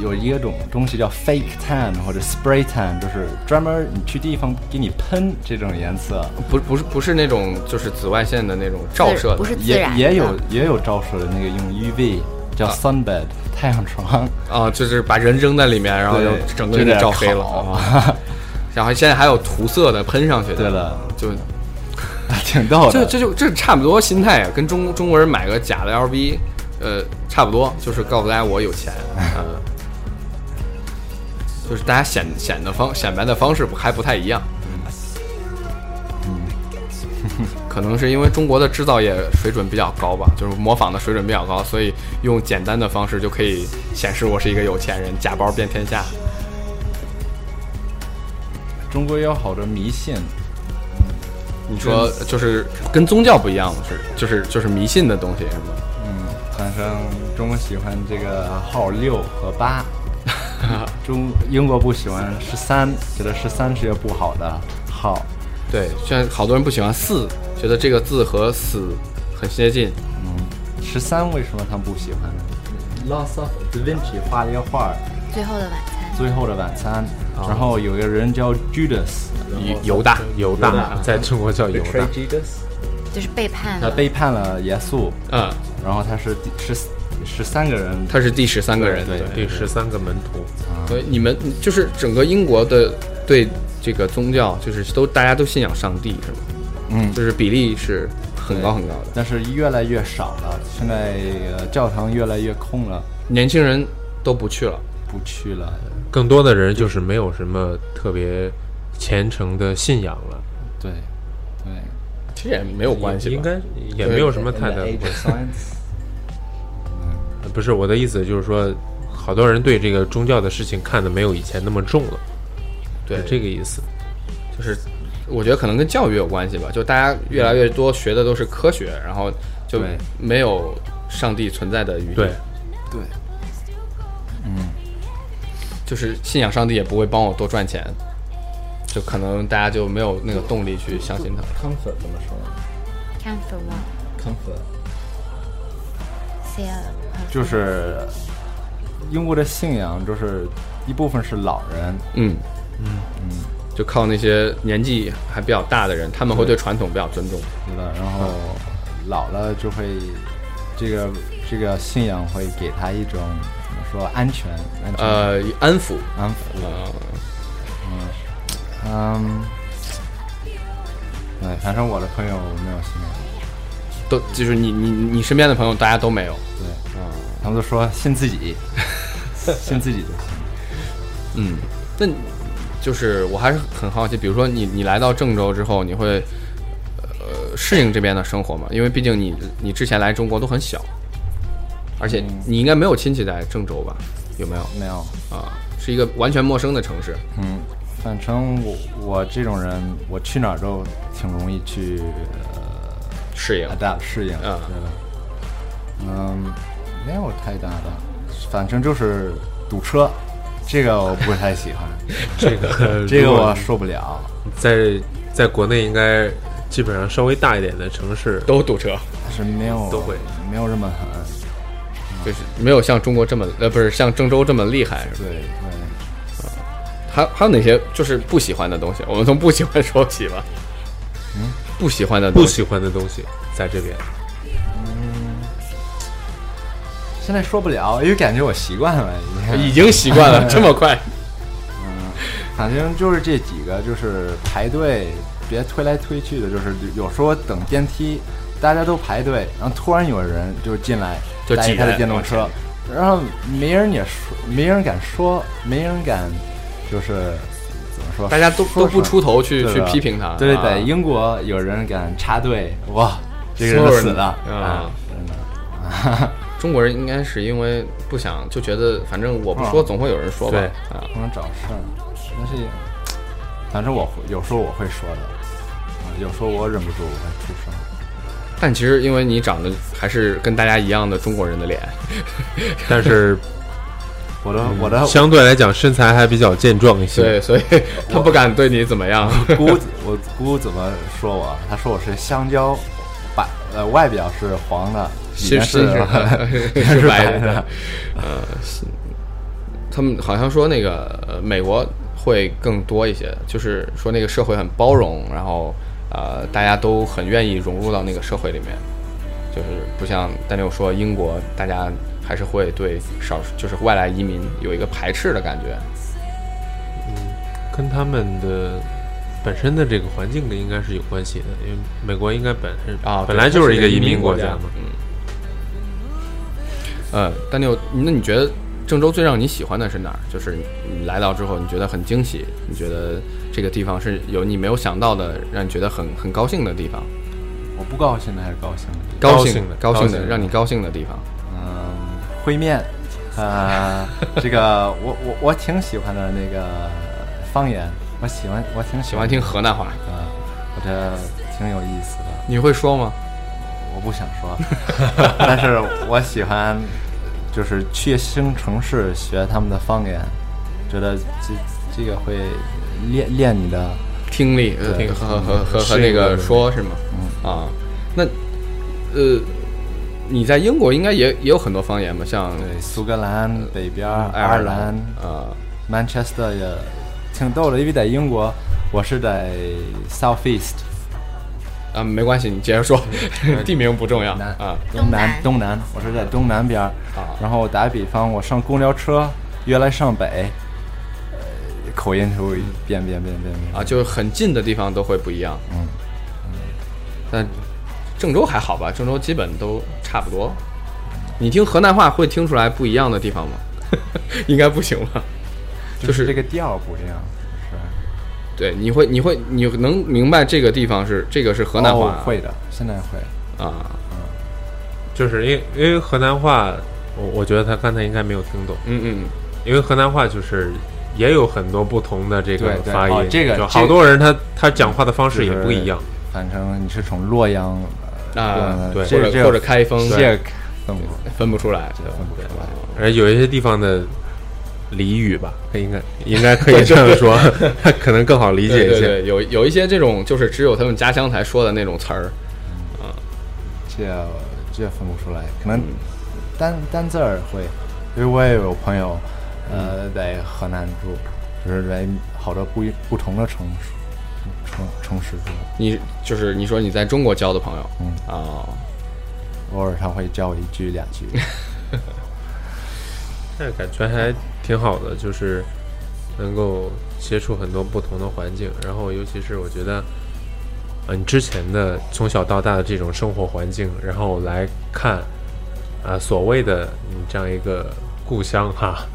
有一个种东西叫 fake tan 或者 spray tan，就是专门你去地方给你喷这种颜色，不不是不是那种就是紫外线的那种照射的，不是自也也有也有照射的那个用 UV 叫啊。sunbed 太阳床，啊，就是把人扔在里面，然后就整个给你照黑了。啊。然后现在还有涂色的喷上去的。对了，就挺逗的。这这就这差不多心态啊，跟中中国人买个假的 LV，呃，差不多，就是告诉大家我有钱，呃，就是大家显显的方显摆的方式不还不太一样。可能是因为中国的制造业水准比较高吧，就是模仿的水准比较高，所以用简单的方式就可以显示我是一个有钱人，假包遍天下。中国也有好多迷信，你说就是跟宗教不一样的是，就是就是迷信的东西是吗？嗯，反正中国喜欢这个号六和八，中英国不喜欢十三，觉得十三是一个不好的号。对，现在好多人不喜欢四，觉得这个字和死很接近。嗯，十三为什么他们不喜欢呢？Lost of Da Vinci 画了一个画，最后的晚餐，《最后的晚餐》，然后有一个人叫 Judas，犹犹大，犹大在中国叫犹大，Judas，就是背叛他。背叛了耶稣，嗯，然后他是第十十三个人，他是第十三个人。对第十三个门徒。所以你们就是整个英国的对这个宗教，就是都大家都信仰上帝是吗？嗯，就是比例是很高很高的。但是越来越少了，现在呃教堂越来越空了，年轻人都不去了。不去了。更多的人就是没有什么特别虔诚的信仰了，对，对。其实也没有关系，应该也没有什么太大的关系。呃不是我的意思，就是说，好多人对这个宗教的事情看得没有以前那么重了，对。这个意思。就是我觉得可能跟教育有关系吧，就大家越来越多学的都是科学，然后就没有上帝存在的余地。对，对，就是信仰上帝也不会帮我多赚钱，就可能大家就没有那个动力去相信他。comfort 怎么说 Comfort one,？comfort 就是英国的信仰，就是一部分是老人，嗯嗯嗯，就靠那些年纪还比较大的人，他们会对传统比较尊重。对吧？然后老了就会这个这个信仰会给他一种说安全安全呃，安抚。安抚，嗯，嗯，对，反正我的朋友没有信仰，都就是你你你身边的朋友，大家都没有。对，嗯他们都说信自己，信自己就行。嗯，那就是我还是很好奇，比如说你你来到郑州之后，你会呃适应这边的生活吗？因为毕竟你你之前来中国都很小，而且你应该没有亲戚在郑州吧？有没有没有，啊？是一个完全陌生的城市。嗯，反正我我这种人，我去哪儿都挺容易去呃适应呃 adapt 适应，啊对的。嗯，没有太大的，反正就是堵车，这个我不太喜欢，这个 这个我受不了。在在国内应该基本上稍微大一点的城市都堵车，但是没有都会没有这么狠，就是没有像中国这么呃不是像郑州这么厉害，是吧？对对。还还有哪些就是不喜欢的东西？我们从不喜欢说起吧。嗯，不喜欢的东西不喜欢的东西在这边。现在说不了，因为感觉我习惯了，已已经习惯了，这么快。嗯反正就是这几个，就是排队，别推来推去的，就是有时候等电梯，大家都排队，然后突然有人就进来，就挤他的电动车，然后没人也说，没人敢说，没人敢，就是怎么说，大家都都不出头去去批评他。啊对对对，英国有人敢插队，哇，这个人死了啊真的。中国人应该是因为不想，就觉得反正我不说，啊总会有人说吧。对啊，不能找事儿，但是反正我会有时候我会说的，啊有时候我忍不住我会出声。但其实因为你长得还是跟大家一样的中国人的脸，但是 我的我的相对来讲身材还比较健壮一些。对，所以他不敢对你怎么样。姑子，我姑怎么说我？她说我是香蕉，白呃外表是黄的，里面是是 是是白白的，呃，是他们好像说那个呃美国会更多一些，就是说那个社会很包容，然后呃大家都很愿意融入到那个社会里面，就是不像丹六说英国，大家还是会对少就是外来移民有一个排斥的感觉。嗯跟他们的本身的这个环境的应该是有关系的，因为美国应该本身啊，本来就是一个移民国国家嘛。嗯。呃，丹六，那你觉得郑州最让你喜欢的是哪儿？就是你来到之后，你觉得很惊喜，你觉得这个地方是有你没有想到的，让你觉得很很高兴的地方。我不高兴的还是高兴的？高兴兴的高兴的，让你高兴的地方。嗯，烩面，呃，这个我我我挺喜欢的那个方言，我喜欢我挺喜欢听河南话，嗯，我觉得挺有意思的。你会说吗？我不想说，但是我喜欢，就是去新城市学他们的方言，觉得这这个会练练你的听力，呃，对和和和和和那个说是吗？嗯。啊，那呃，你在英国应该也也有很多方言吧？像对苏格兰北边儿、爱爱尔兰、啊，Manchester 也挺逗的，因为在英国，我是在 South East 啊，没关系，你接着说，地名不重要啊。东南南。东南，我是在东南边儿。啊。然后打比方，我上公交车，原来上北，呃，口音就会变变变变变啊，就是很近的地方都会不一样。嗯，但郑州还好吧？郑州基本都差不多。你听河南话会听出来不一样的地方吗？应该不行吧？就是这个调不一样，是对，你会你会你能明白这个地方是这个是河南话、哦会的，现在会。啊？就是因为因为河南话，我我觉得他刚才应该没有听懂，嗯嗯，因为河南话就是也有很多不同的这个对对发音，哦这个就这个好多人他他讲话的方式也不一样。反正你是从洛阳啊或者或者开封这个分不分不出来。分不出来。而有一些地方的俚语吧，应该应该可以这样说，可能更好理解一些。对对对，有有一些这种就是只有他们家乡才说的那种词儿。这这分不出来，可能单单字儿会，因为我也有朋友，呃，在河南住，就是在好多不一不同的城市城城市住，你就是你说你在中国交的朋友，嗯啊、偶尔他会叫我一句两句。那感觉还挺好的，就是能够接触很多不同的环境，然后尤其是我觉得，呃，你之前的从小到大的这种生活环境，然后来看，啊、所谓的你这样一个故乡哈，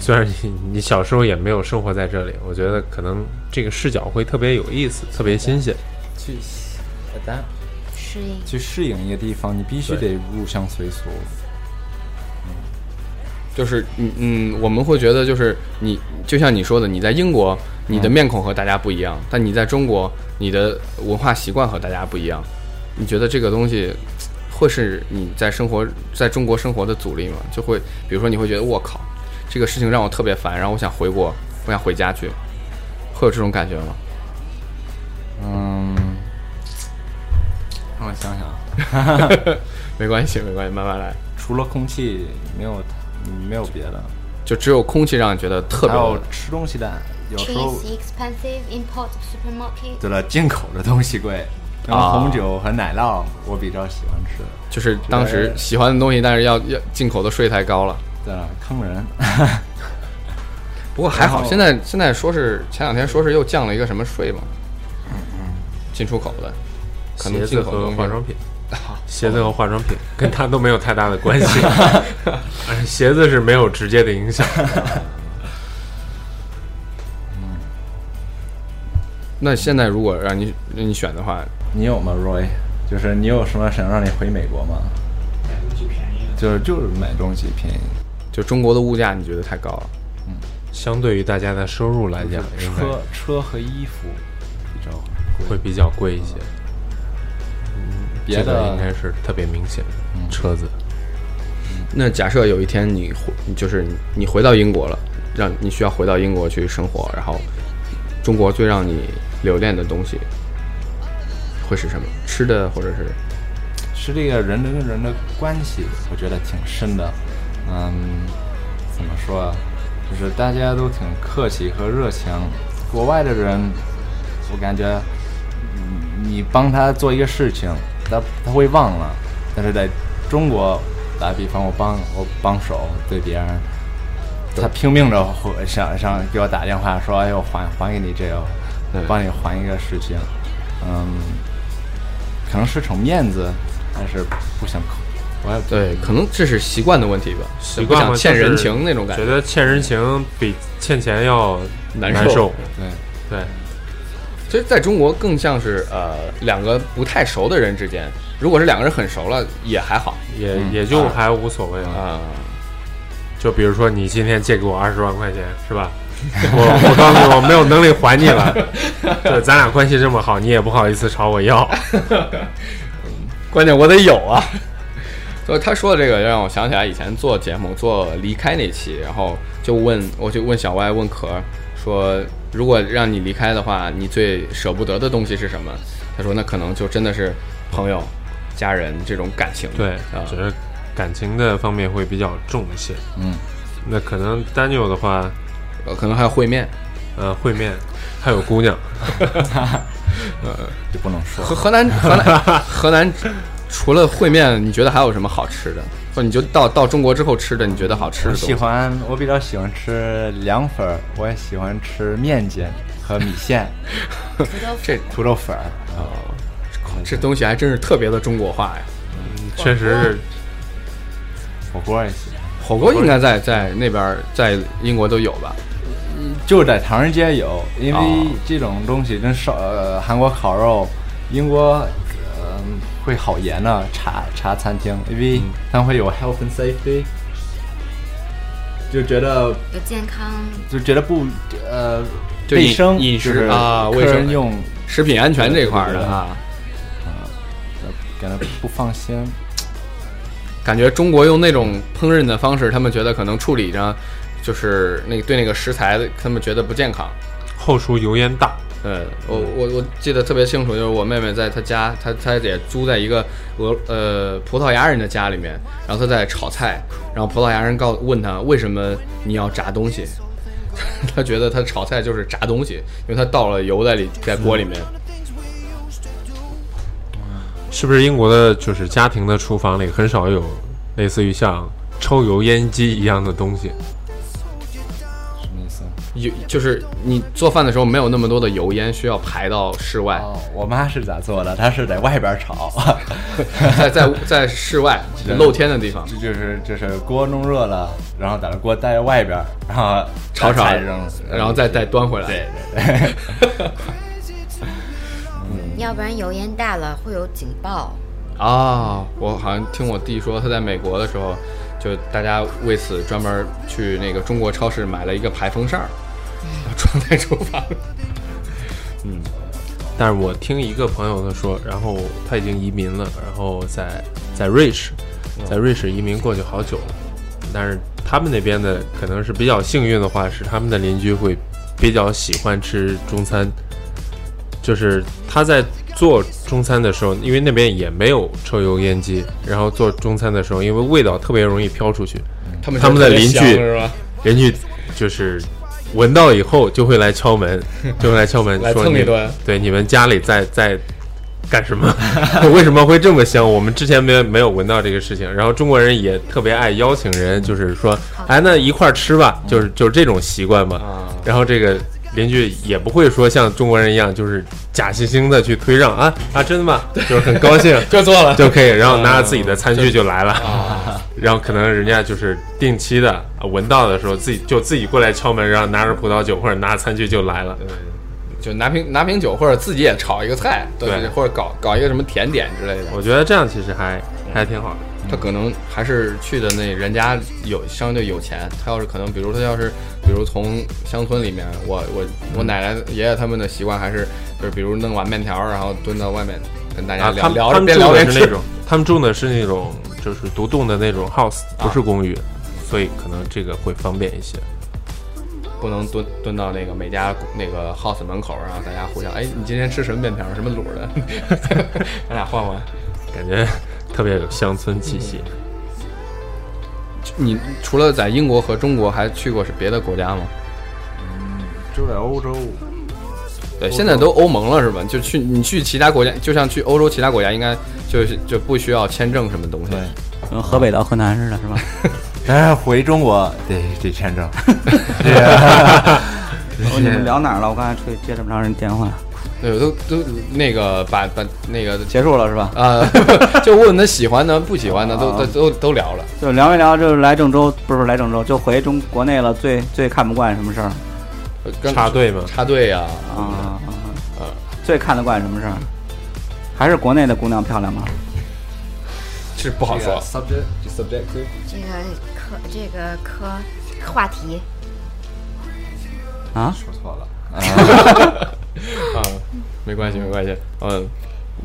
虽然你你小时候也没有生活在这里，我觉得可能这个视角会特别有意思，特别新鲜。去但适应。去适应一个地方，你必须得入乡随俗。嗯就是嗯嗯，我们会觉得就是你就像你说的，你在英国，你的面孔和大家不一样，但你在中国，你的文化习惯和大家不一样。你觉得这个东西会是你在生活在中国生活的阻力吗？就会比如说你会觉得我靠，这个事情让我特别烦，然后我想回国，我想回家去，会有这种感觉吗？嗯，让我想想，没关系，没关系，慢慢来。除了空气，没有没有别的。就只有空气让你觉得特别还有吃东西的，有时候 Cheese expensive, import supermarket. 对了，进口的东西贵。然后红酒和奶酪，我比较喜欢吃。就是当时喜欢的东西，但是要要进口的税太高了。对了，坑人。不过还好，现在现在说是前两天说是又降了一个什么税嘛，嗯进出口的，可能鞋子和进口的化妆品，鞋子和化妆品 跟它都没有太大的关系，鞋子是没有直接的影响。嗯那现在如果让你让你选的话，你有吗，Roy？就是你有什么想让你回美国吗？就是就是买东西便宜。就中国的物价你觉得太高了？嗯相对于大家的收入来讲，车车和衣服比较会比较贵一些。别的应该是特别明显，车子。那假设有一天你回，就是你你回到英国了，让你需要回到英国去生活，然后中国最让你留恋的东西会是什么？吃的，或者是是这个人跟人的关系，我觉得挺深的。嗯，怎么说啊？就是大家都挺客气和热情。国外的人，我感觉，嗯你帮他做一个事情，他他会忘了。但是在中国，打比方，我帮我帮手对别人，他拼命着回想想给我打电话说：“哎呦，还还给你这个，对帮你还一个事情。”嗯，可能是种面子，但是不想扣，我也不对，可能这是习惯的问题吧，习惯嘛想欠人情那种感觉觉得欠人情比欠钱要难难受。对。对，其实在中国更像是呃两个不太熟的人之间，如果是两个人很熟了也还好也嗯也就还无所谓了。啊、就比如说你今天借给我二十万块钱，是吧？我我告诉你，我没有能力还你了。对，咱俩关系这么好，你也不好意思朝我要。关键我得有啊。所以他说的这个让我想起来以前做节目做离开那期，然后就问我就问小歪问壳说，如果让你离开的话，你最舍不得的东西是什么？他说那可能就真的是朋友、家人这种感情。对啊，只是感情的方面会比较重一些。嗯，那可能 Daniel 的话，呃，可能还有烩面。呃，会面，还有姑娘，呃 就不能说河河南河南河南除了烩面，你觉得还有什么好吃的？或者你就到到中国之后吃的，你觉得好吃我的？喜欢，我比较喜欢吃凉粉儿，我也喜欢吃面筋和米线、这土豆粉儿。这东西还真是特别的中国化呀。确实是火锅也行，火锅应该在在那边在英国都有吧？就是在唐人街有，因为哦这种东西跟烧呃韩国烤肉，英国嗯、会好严的茶茶餐厅，因为他们会有 health and safety，就觉得有健康，就觉得不呃就卫生饮食啊卫生。用食品安全这块儿的啊，感觉不放心。感觉中国用那种烹饪的方式，他们觉得可能处理着就是那个对那个食材，他们觉得不健康。后厨油烟大。对我我我记得特别清楚，就是我妹妹在她家，她她也租在一个俄呃葡萄牙人的家里面，然后她在炒菜，然后葡萄牙人告问她为什么你要炸东西，她觉得她炒菜就是炸东西，因为她倒了油在里在锅里面。是不是英国的就是家庭的厨房里很少有类似于像抽油烟机一样的东西？有就是你做饭的时候没有那么多的油烟需要排到室外，哦，我妈是咋做的？她是在外边炒，在在在室外 露天的地方这就是就是锅弄热了，然后把这锅带在外边，然后炒炒然后再再端回来。对对对，要不然油烟大了会有警报。啊，我好像听我弟说，他在美国的时候，就大家为此专门去那个中国超市买了一个排风扇儿，装在厨房。但是我听一个朋友他说，然后他已经移民了，然后在在瑞士，在瑞士移民过去好久了，但是他们那边的可能是比较幸运的话，是他们的邻居会比较喜欢吃中餐，就是他在做中餐的时候，因为那边也没有抽油烟机，然后做中餐的时候，因为味道特别容易飘出去，他们他们的邻居？邻居就是闻到以后就会来敲门，就会来敲门来说你蹭一顿对，你们家里在在干什么？为什么会这么香？我们之前没有没有闻到这个事情。然后中国人也特别爱邀请人，就是说，哎，那一块儿吃吧，就是就是这种习惯嘛。啊，然后这个邻居也不会说像中国人一样，就是假惺惺的去推让啊啊，真的吗？就是很高兴 就做了就可以，然后拿着自己的餐具就来了。啊，然后可能人家就是定期的啊闻到的时候，自己就自己过来敲门，然后拿着葡萄酒或者拿着餐具就来了。就拿瓶拿瓶酒，或者自己也炒一个菜，对或者搞搞一个什么甜点之类的。我觉得这样其实还还挺好的。他可能还是去的那人家有相对有钱，他要是可能，比如他要是，比如从乡村里面，我我我奶奶爷爷他们的习惯还是就是比如弄碗面条，然后蹲到外面跟大家啊，聊聊着边他们住聊边吃。的是那种，他们住的是那种就是独栋的那种 house，不是公寓，所以可能这个会方便一些。不能蹲蹲到那个每家那个 house 门口，然后大家互相，哎，你今天吃什么面条，什么卤的，咱俩换换。感觉特别有乡村气息。你除了在英国和中国，还去过是别的国家吗？嗯就在欧洲，对，现在都欧盟了是吧？就去你去其他国家，就像去欧洲其他国家，应该就是就不需要签证什么东西。对，跟河北到河南似的，是吧？但 是回中国得得签证。哦，你们聊哪儿了？我刚才吹接这么长人电话，对，都都那个把把那个结束了是吧？啊，就问他喜欢的不喜欢的都都都都聊了。就聊一聊，就是来郑州，不是来郑州，就回中国内了。最最看不惯什么事儿插队吗？插队呀，啊？呃，最看得惯什么事儿？还是国内的姑娘漂亮吗？这不好说。subject 就 subjective。这个科这个科话题，啊？说错了。啊，没关系没关系。嗯，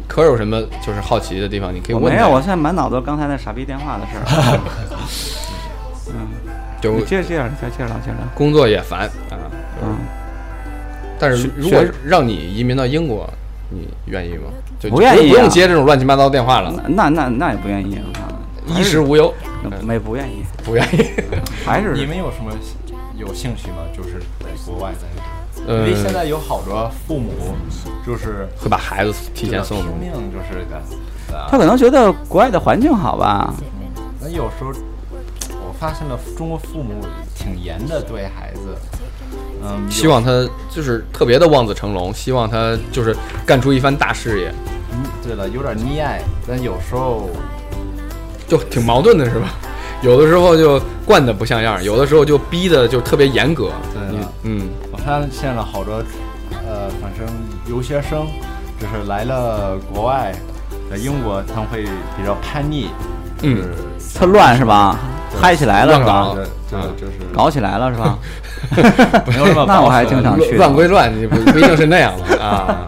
可有什么就是好奇的地方，你可以我没有，我现在满脑子刚才那傻逼电话的事儿。嗯就你接着接着再接着聊，接着聊。工作也烦啊。嗯，但是如果让你移民到英国，你愿意吗？就不愿意啊不用接这种乱七八糟电话了，那那那也不愿意啊，衣食无忧，没不愿意，不愿意。还是你们有什么有兴趣吗？就是在国外在因为现在有好多父母就是会把孩子提前送拼命就是的，啊他可能觉得国外的环境好吧？那有时候我发现了中国父母挺严的对孩子，嗯，希望他就是特别的望子成龙，希望他就是干出一番大事业，嗯对了有点溺爱，但有时候就挺矛盾的是吧？有的时候就惯的不像样，有的时候就逼的就特别严格。你对嗯，我发现了好多呃，反正留学生就是来了国外，在英国他们会比较叛逆，嗯就是特乱是吧？嗨起来了是吧乱搞？对对嗯就是搞起来了是吧？没有那么那我还经常去 乱归乱，你不不一定是那样的 啊。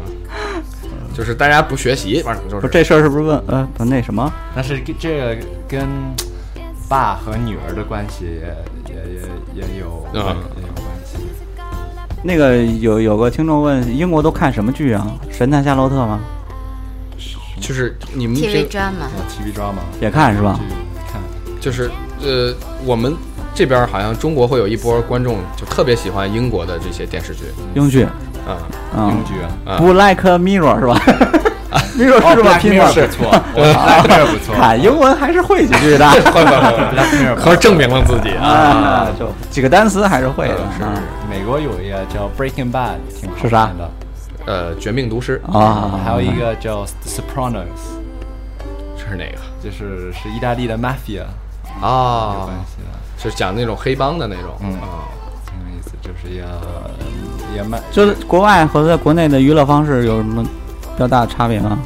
就是大家不学习，反正就是不这事儿是不是问呃不那什么？但是跟这个跟爸和女儿的关系也也也也有、嗯。那个有有个听众问，英国都看什么剧啊？神探夏洛特吗？就是你们 TV 平 drama，啊，TV drama 也看是吧？看，就是呃，我们这边好像中国会有一波观众就特别喜欢英国的这些电视剧英剧，啊嗯英，剧啊，啊不 like mirror 是吧？mirror 是吧？拼的是。错，我这 不错，看英文还是会几句的。可是证明了自己啊！啊，就几个单词还是会的是啊美国有一个叫 Breaking Bad，挺好是啥？看的，呃，绝命毒师。啊。还有一个叫 Sopranos，这是哪个？就是是意大利的 mafia 有啊关？系的，就是讲那种黑帮的那种。嗯。啊。挺有意思，就是也也蛮就是国外和在国内的娱乐方式有什么比较大的差别吗？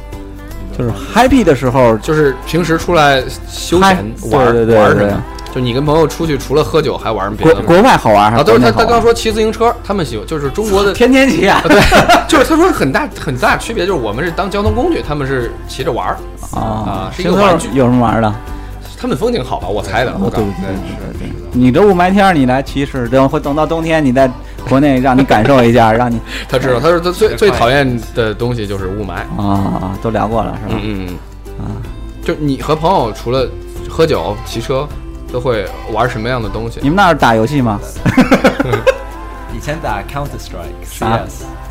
就是 happy 的时候，就是平时出来休闲玩对对对对玩什么？就你跟朋友出去，除了喝酒还玩什么别的国？国外好玩还啊，都是他他刚说骑自行车，他们喜欢就是中国的天 天骑啊对，就是他说很大很大区别，就是我们是当交通工具，他们是骑着玩儿，啊！是一个玩具有什么玩的？他们风景好吧？我猜的。对是是的。你这雾霾天你来骑是等会等到冬天你在国内让你感受一下，让你他知道，他说他最 最讨厌的东西就是雾霾。啊都聊过了是吧？嗯嗯啊，就你和朋友除了喝酒、骑车，都会玩什么样的东西你？们那儿打游戏吗？以前打 Counter Strike 啥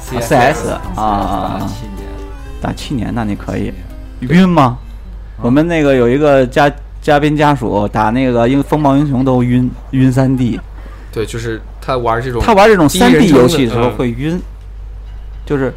CS CS 啊啊啊打七年，打七年，那你可以晕吗？我们那个有一个嘉嘉宾家属打那个英风暴英雄都晕晕三 D，对，就是他玩这种，他玩这种三 D 游戏的时候嗯会晕，就是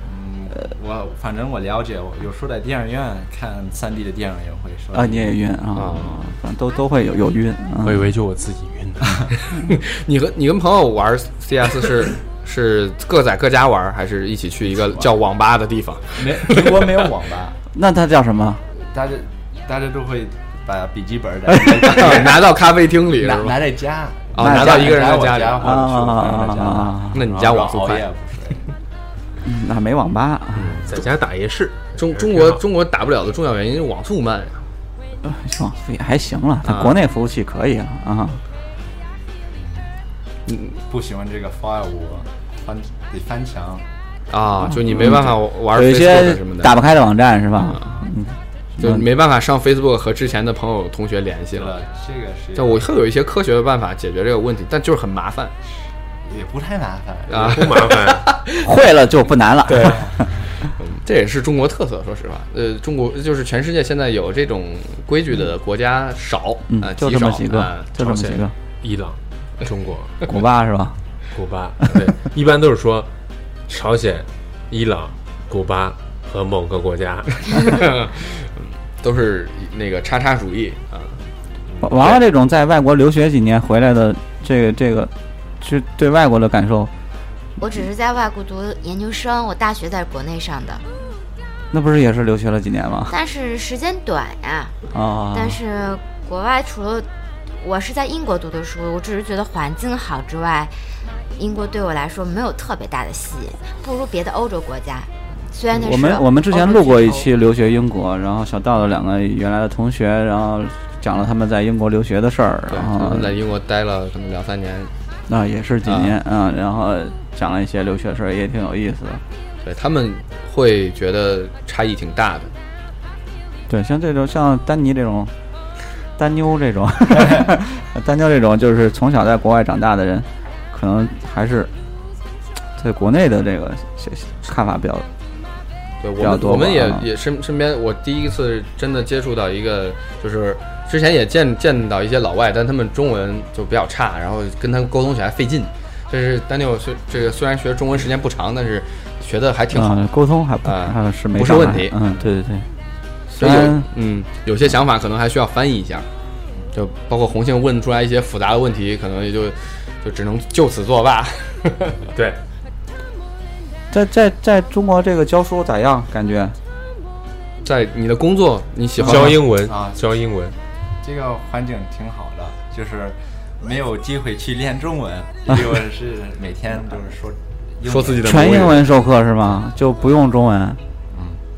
嗯，我反正我了解，我有时候在电影院看三 D 的电影也会说啊你也晕啊，反正都都会有有晕。嗯我以为就我自己晕的。你和你跟朋友玩 CS 是 是各在各家玩，还是一起去一个叫网吧的地方？没中国没有网吧，那它叫什么？大家大家都会把笔记本在拿到咖啡厅里是拿吧？拿在家，啊，拿到一个人的家里，家或者是拿在家啊，那你家网速快。那没网吧，在家打夜市，中中国中国打不了的重要原因是网速慢呀。呃网速也还行了，它啊。国内服务器可以啊啊。嗯不喜欢这个 file 翻得翻墙，啊，就你没办法玩有一些什么的，打不开的网站是吧？嗯，就没办法上 Facebook 和之前的朋友同学联系了。这个是就我会有一些科学的办法解决这个问题，但就是很麻烦也不太麻烦啊。不麻烦。会了就不难了。对，这也是中国特色，说实话，呃，中国就是全世界现在有这种规矩的国家少，嗯啊，，就极少这么几个啊，就这么几个，伊朗、中国、古巴是吧？古巴，对，一般都是说朝鲜、伊朗、古巴和某个国家。都是那个叉叉主义啊。王王王这种在外国留学几年回来的，这个这个，是对外国的感受，我只是在外国读研究生，我大学在国内上的，那不是也是留学了几年吗？但是时间短呀。啊，但是国外除了我是在英国读的书，我只是觉得环境好之外，英国对我来说没有特别大的吸引，不如别的欧洲国家。虽然我们我们之前录过一期留学英国，然后小道的两个原来的同学，然后讲了他们在英国留学的事儿，然后在英国待了可能两三年，那也是几年啊、然后讲了一些留学事儿，也挺有意思的。对他们会觉得差异挺大的。对，像这种像丹尼这种，丹妞这种，丹妞这种，就是从小在国外长大的人，可能还是在国内的这个看法比较对我们我们也也身身边，我第一次真的接触到一个，就是之前也见见到一些老外，但他们中文就比较差，然后跟他们沟通起来费劲。这是丹尼尔虽这个虽然学中文时间不长，但是学的还挺好。啊沟通还不、啊还是没障碍不是问题嗯，对对对，所以有虽然嗯有些想法可能还需要翻译一下，就包括红杏问出来一些复杂的问题，可能也就就只能就此作罢。对，在在在中国这个教书咋样？感觉在你的工作你喜欢教英文啊，教英文，这个环境挺好的，就是没有机会去练中文，因为是每天就是说说自己的全英文授课是吗？就不用中文？嗯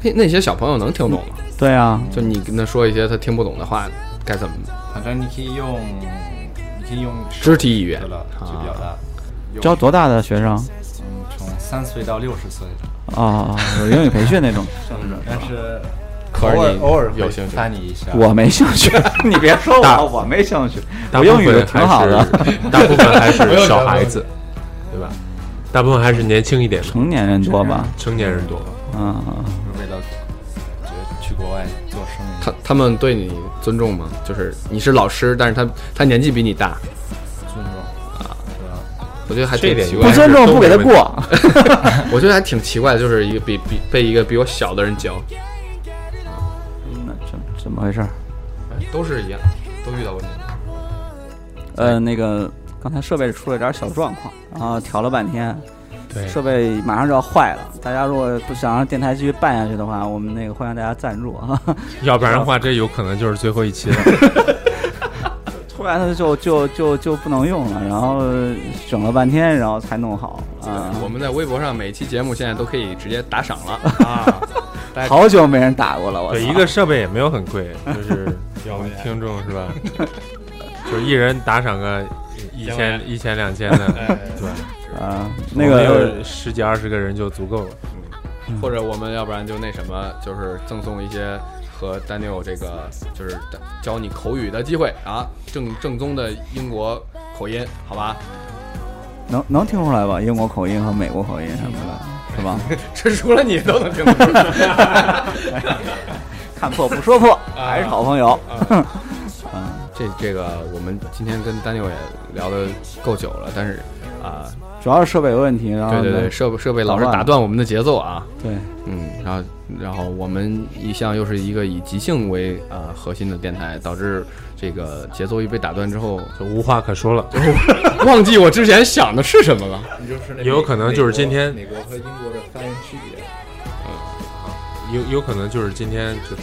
那那些小朋友能听懂吗？对啊，就你跟他说一些他听不懂的话，该怎么？反正你可以用，你可以用肢体语言去表达。教多大的学生？三岁到六十岁的，哦，有英语培训那种。但是可是偶尔你偶尔会有兴趣翻你一下。我没兴趣，你别说我，我没兴趣。我英语分挺好的，大部分还是小孩子，对吧？大部分还是年轻一点的，成年人多吧？成年人多。嗯，为了就去国外做生意，他他们对你尊重吗？就是你是老师，但是他他年纪比你大？我觉得还这点不挺奇怪的。尊重不给他过。我觉得还挺奇怪的，就是一个比比被一个比我小的人教，那怎怎么回事？哎都是一样，都遇到问题。呃，那个刚才设备出了点小状况，然后调了半天，对，设备马上就要坏了。大家如果不想让电台继续办下去的话，我们那个欢迎大家赞助啊。要不然的话，这有可能就是最后一期了。突然的就就就就不能用了，然后整了半天，然后才弄好啊。我们在微博上每期节目现在都可以直接打赏了 啊！好久没人打过了，我对，一个设备也没有很贵，就是我们听众是吧？就是一人打赏个一千、一千、两千的，对？啊，那个有十几二十个人就足够了。或者我们要不然就那什么，就是赠送一些和 Daniel 这个就是教你口语的机会啊，正正宗的英国口音，好吧？能能听出来吧？英国口音和美国口音什么的，是吧？这除了你都能听出来。看破不说破，还是好朋友。这这个我们今天跟 Daniel 也聊得够久了，但是啊、主要是设备有问题，然后对对对，设备设备老是打断我们的节奏啊。对嗯，然后然后我们一向又是一个以即兴为啊、核心的电台，导致这个节奏一被打断之后，就无话可说了。忘记我之前想的是什么了。也 有可能就是今天美国和英国的发音区别。有有可能就是今天就是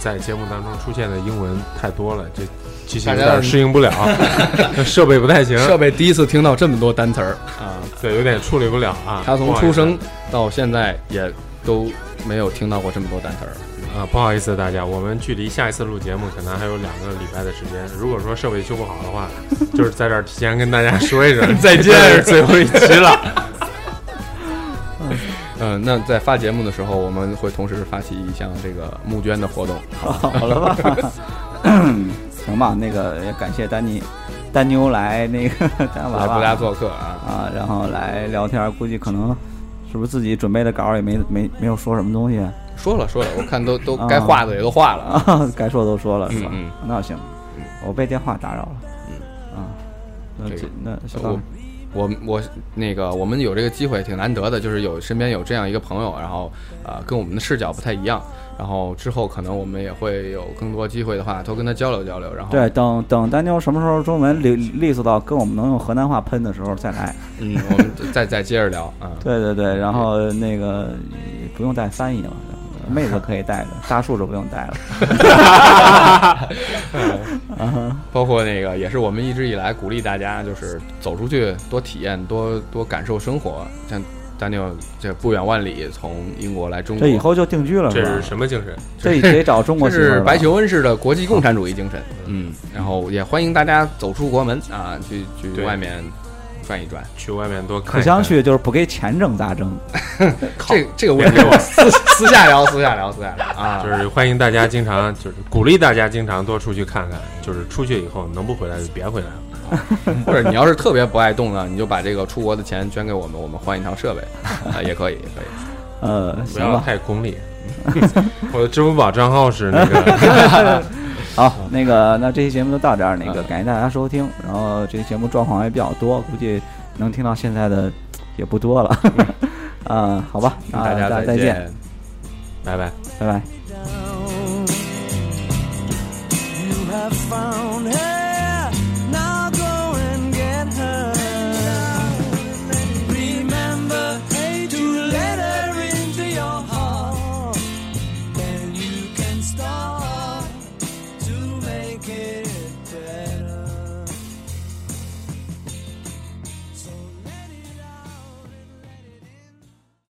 在节目当中出现的英文太多了，这机器大家有点适应不了，设备不太行，设备第一次听到这么多单词儿啊，对，有点处理不了啊。他从出生到现在也都没有听到过这么多单词儿。啊，不好意思大家，我们距离下一次录节目可能还有两个礼拜的时间。如果说设备修不好的话，就是在这儿提前跟大家说一声 再见，是最后一期了。嗯，那在发节目的时候，我们会同时发起一项这个募捐的活动。好了吧？行吧，那个也感谢丹尼、丹妞来那个 来不家做客啊，啊，然后来聊天，估计可能是不是自己准备的稿也没没没有说什么东西说了说了，我看都 都啊该画的也都画了。啊？该说的都说了是吧？嗯那行，我被电话打扰了。嗯啊，那这那小我我我那个我们有这个机会挺难得的，就是有身边有这样一个朋友，然后呃跟我们的视角不太一样，然后之后可能我们也会有更多机会的话，多跟他交流交流。然后对，等等丹妞什么时候中文利利索到跟我们能用河南话喷的时候再来。嗯，我们再再接着聊啊。对对对，然后那个不用带翻译了，妹子可以带着，大树就不用带了。包括那个也是我们一直以来鼓励大家，就是走出去多体验、多多感受生活。像丹尼尔这不远万里从英国来中国，这以后就定居了，这是什么精神？这得找中国这媳妇儿了是白求恩式的国际共产主义精神。嗯，然后也欢迎大家走出国门啊，去去外面转一转。去外面多看看。想去就是不给签证咋整？这这个问题我私私下聊，私下聊，私下聊啊。就是欢迎大家经常，就是鼓励大家经常多出去看看。就是出去以后能不回来就别回来了。或者你要是特别不爱动呢，你就把这个出国的钱捐给我们，我们换一套设备啊，也可以，也可以。呃，不要行吧，太功利。我的支付宝账号是那个，好，那个那这期节目就到这儿，那个感谢大家收听，然后这期节目状况也比较多，估计能听到现在的也不多了。啊，好吧，那大家再见见，。拜拜。拜拜。You have found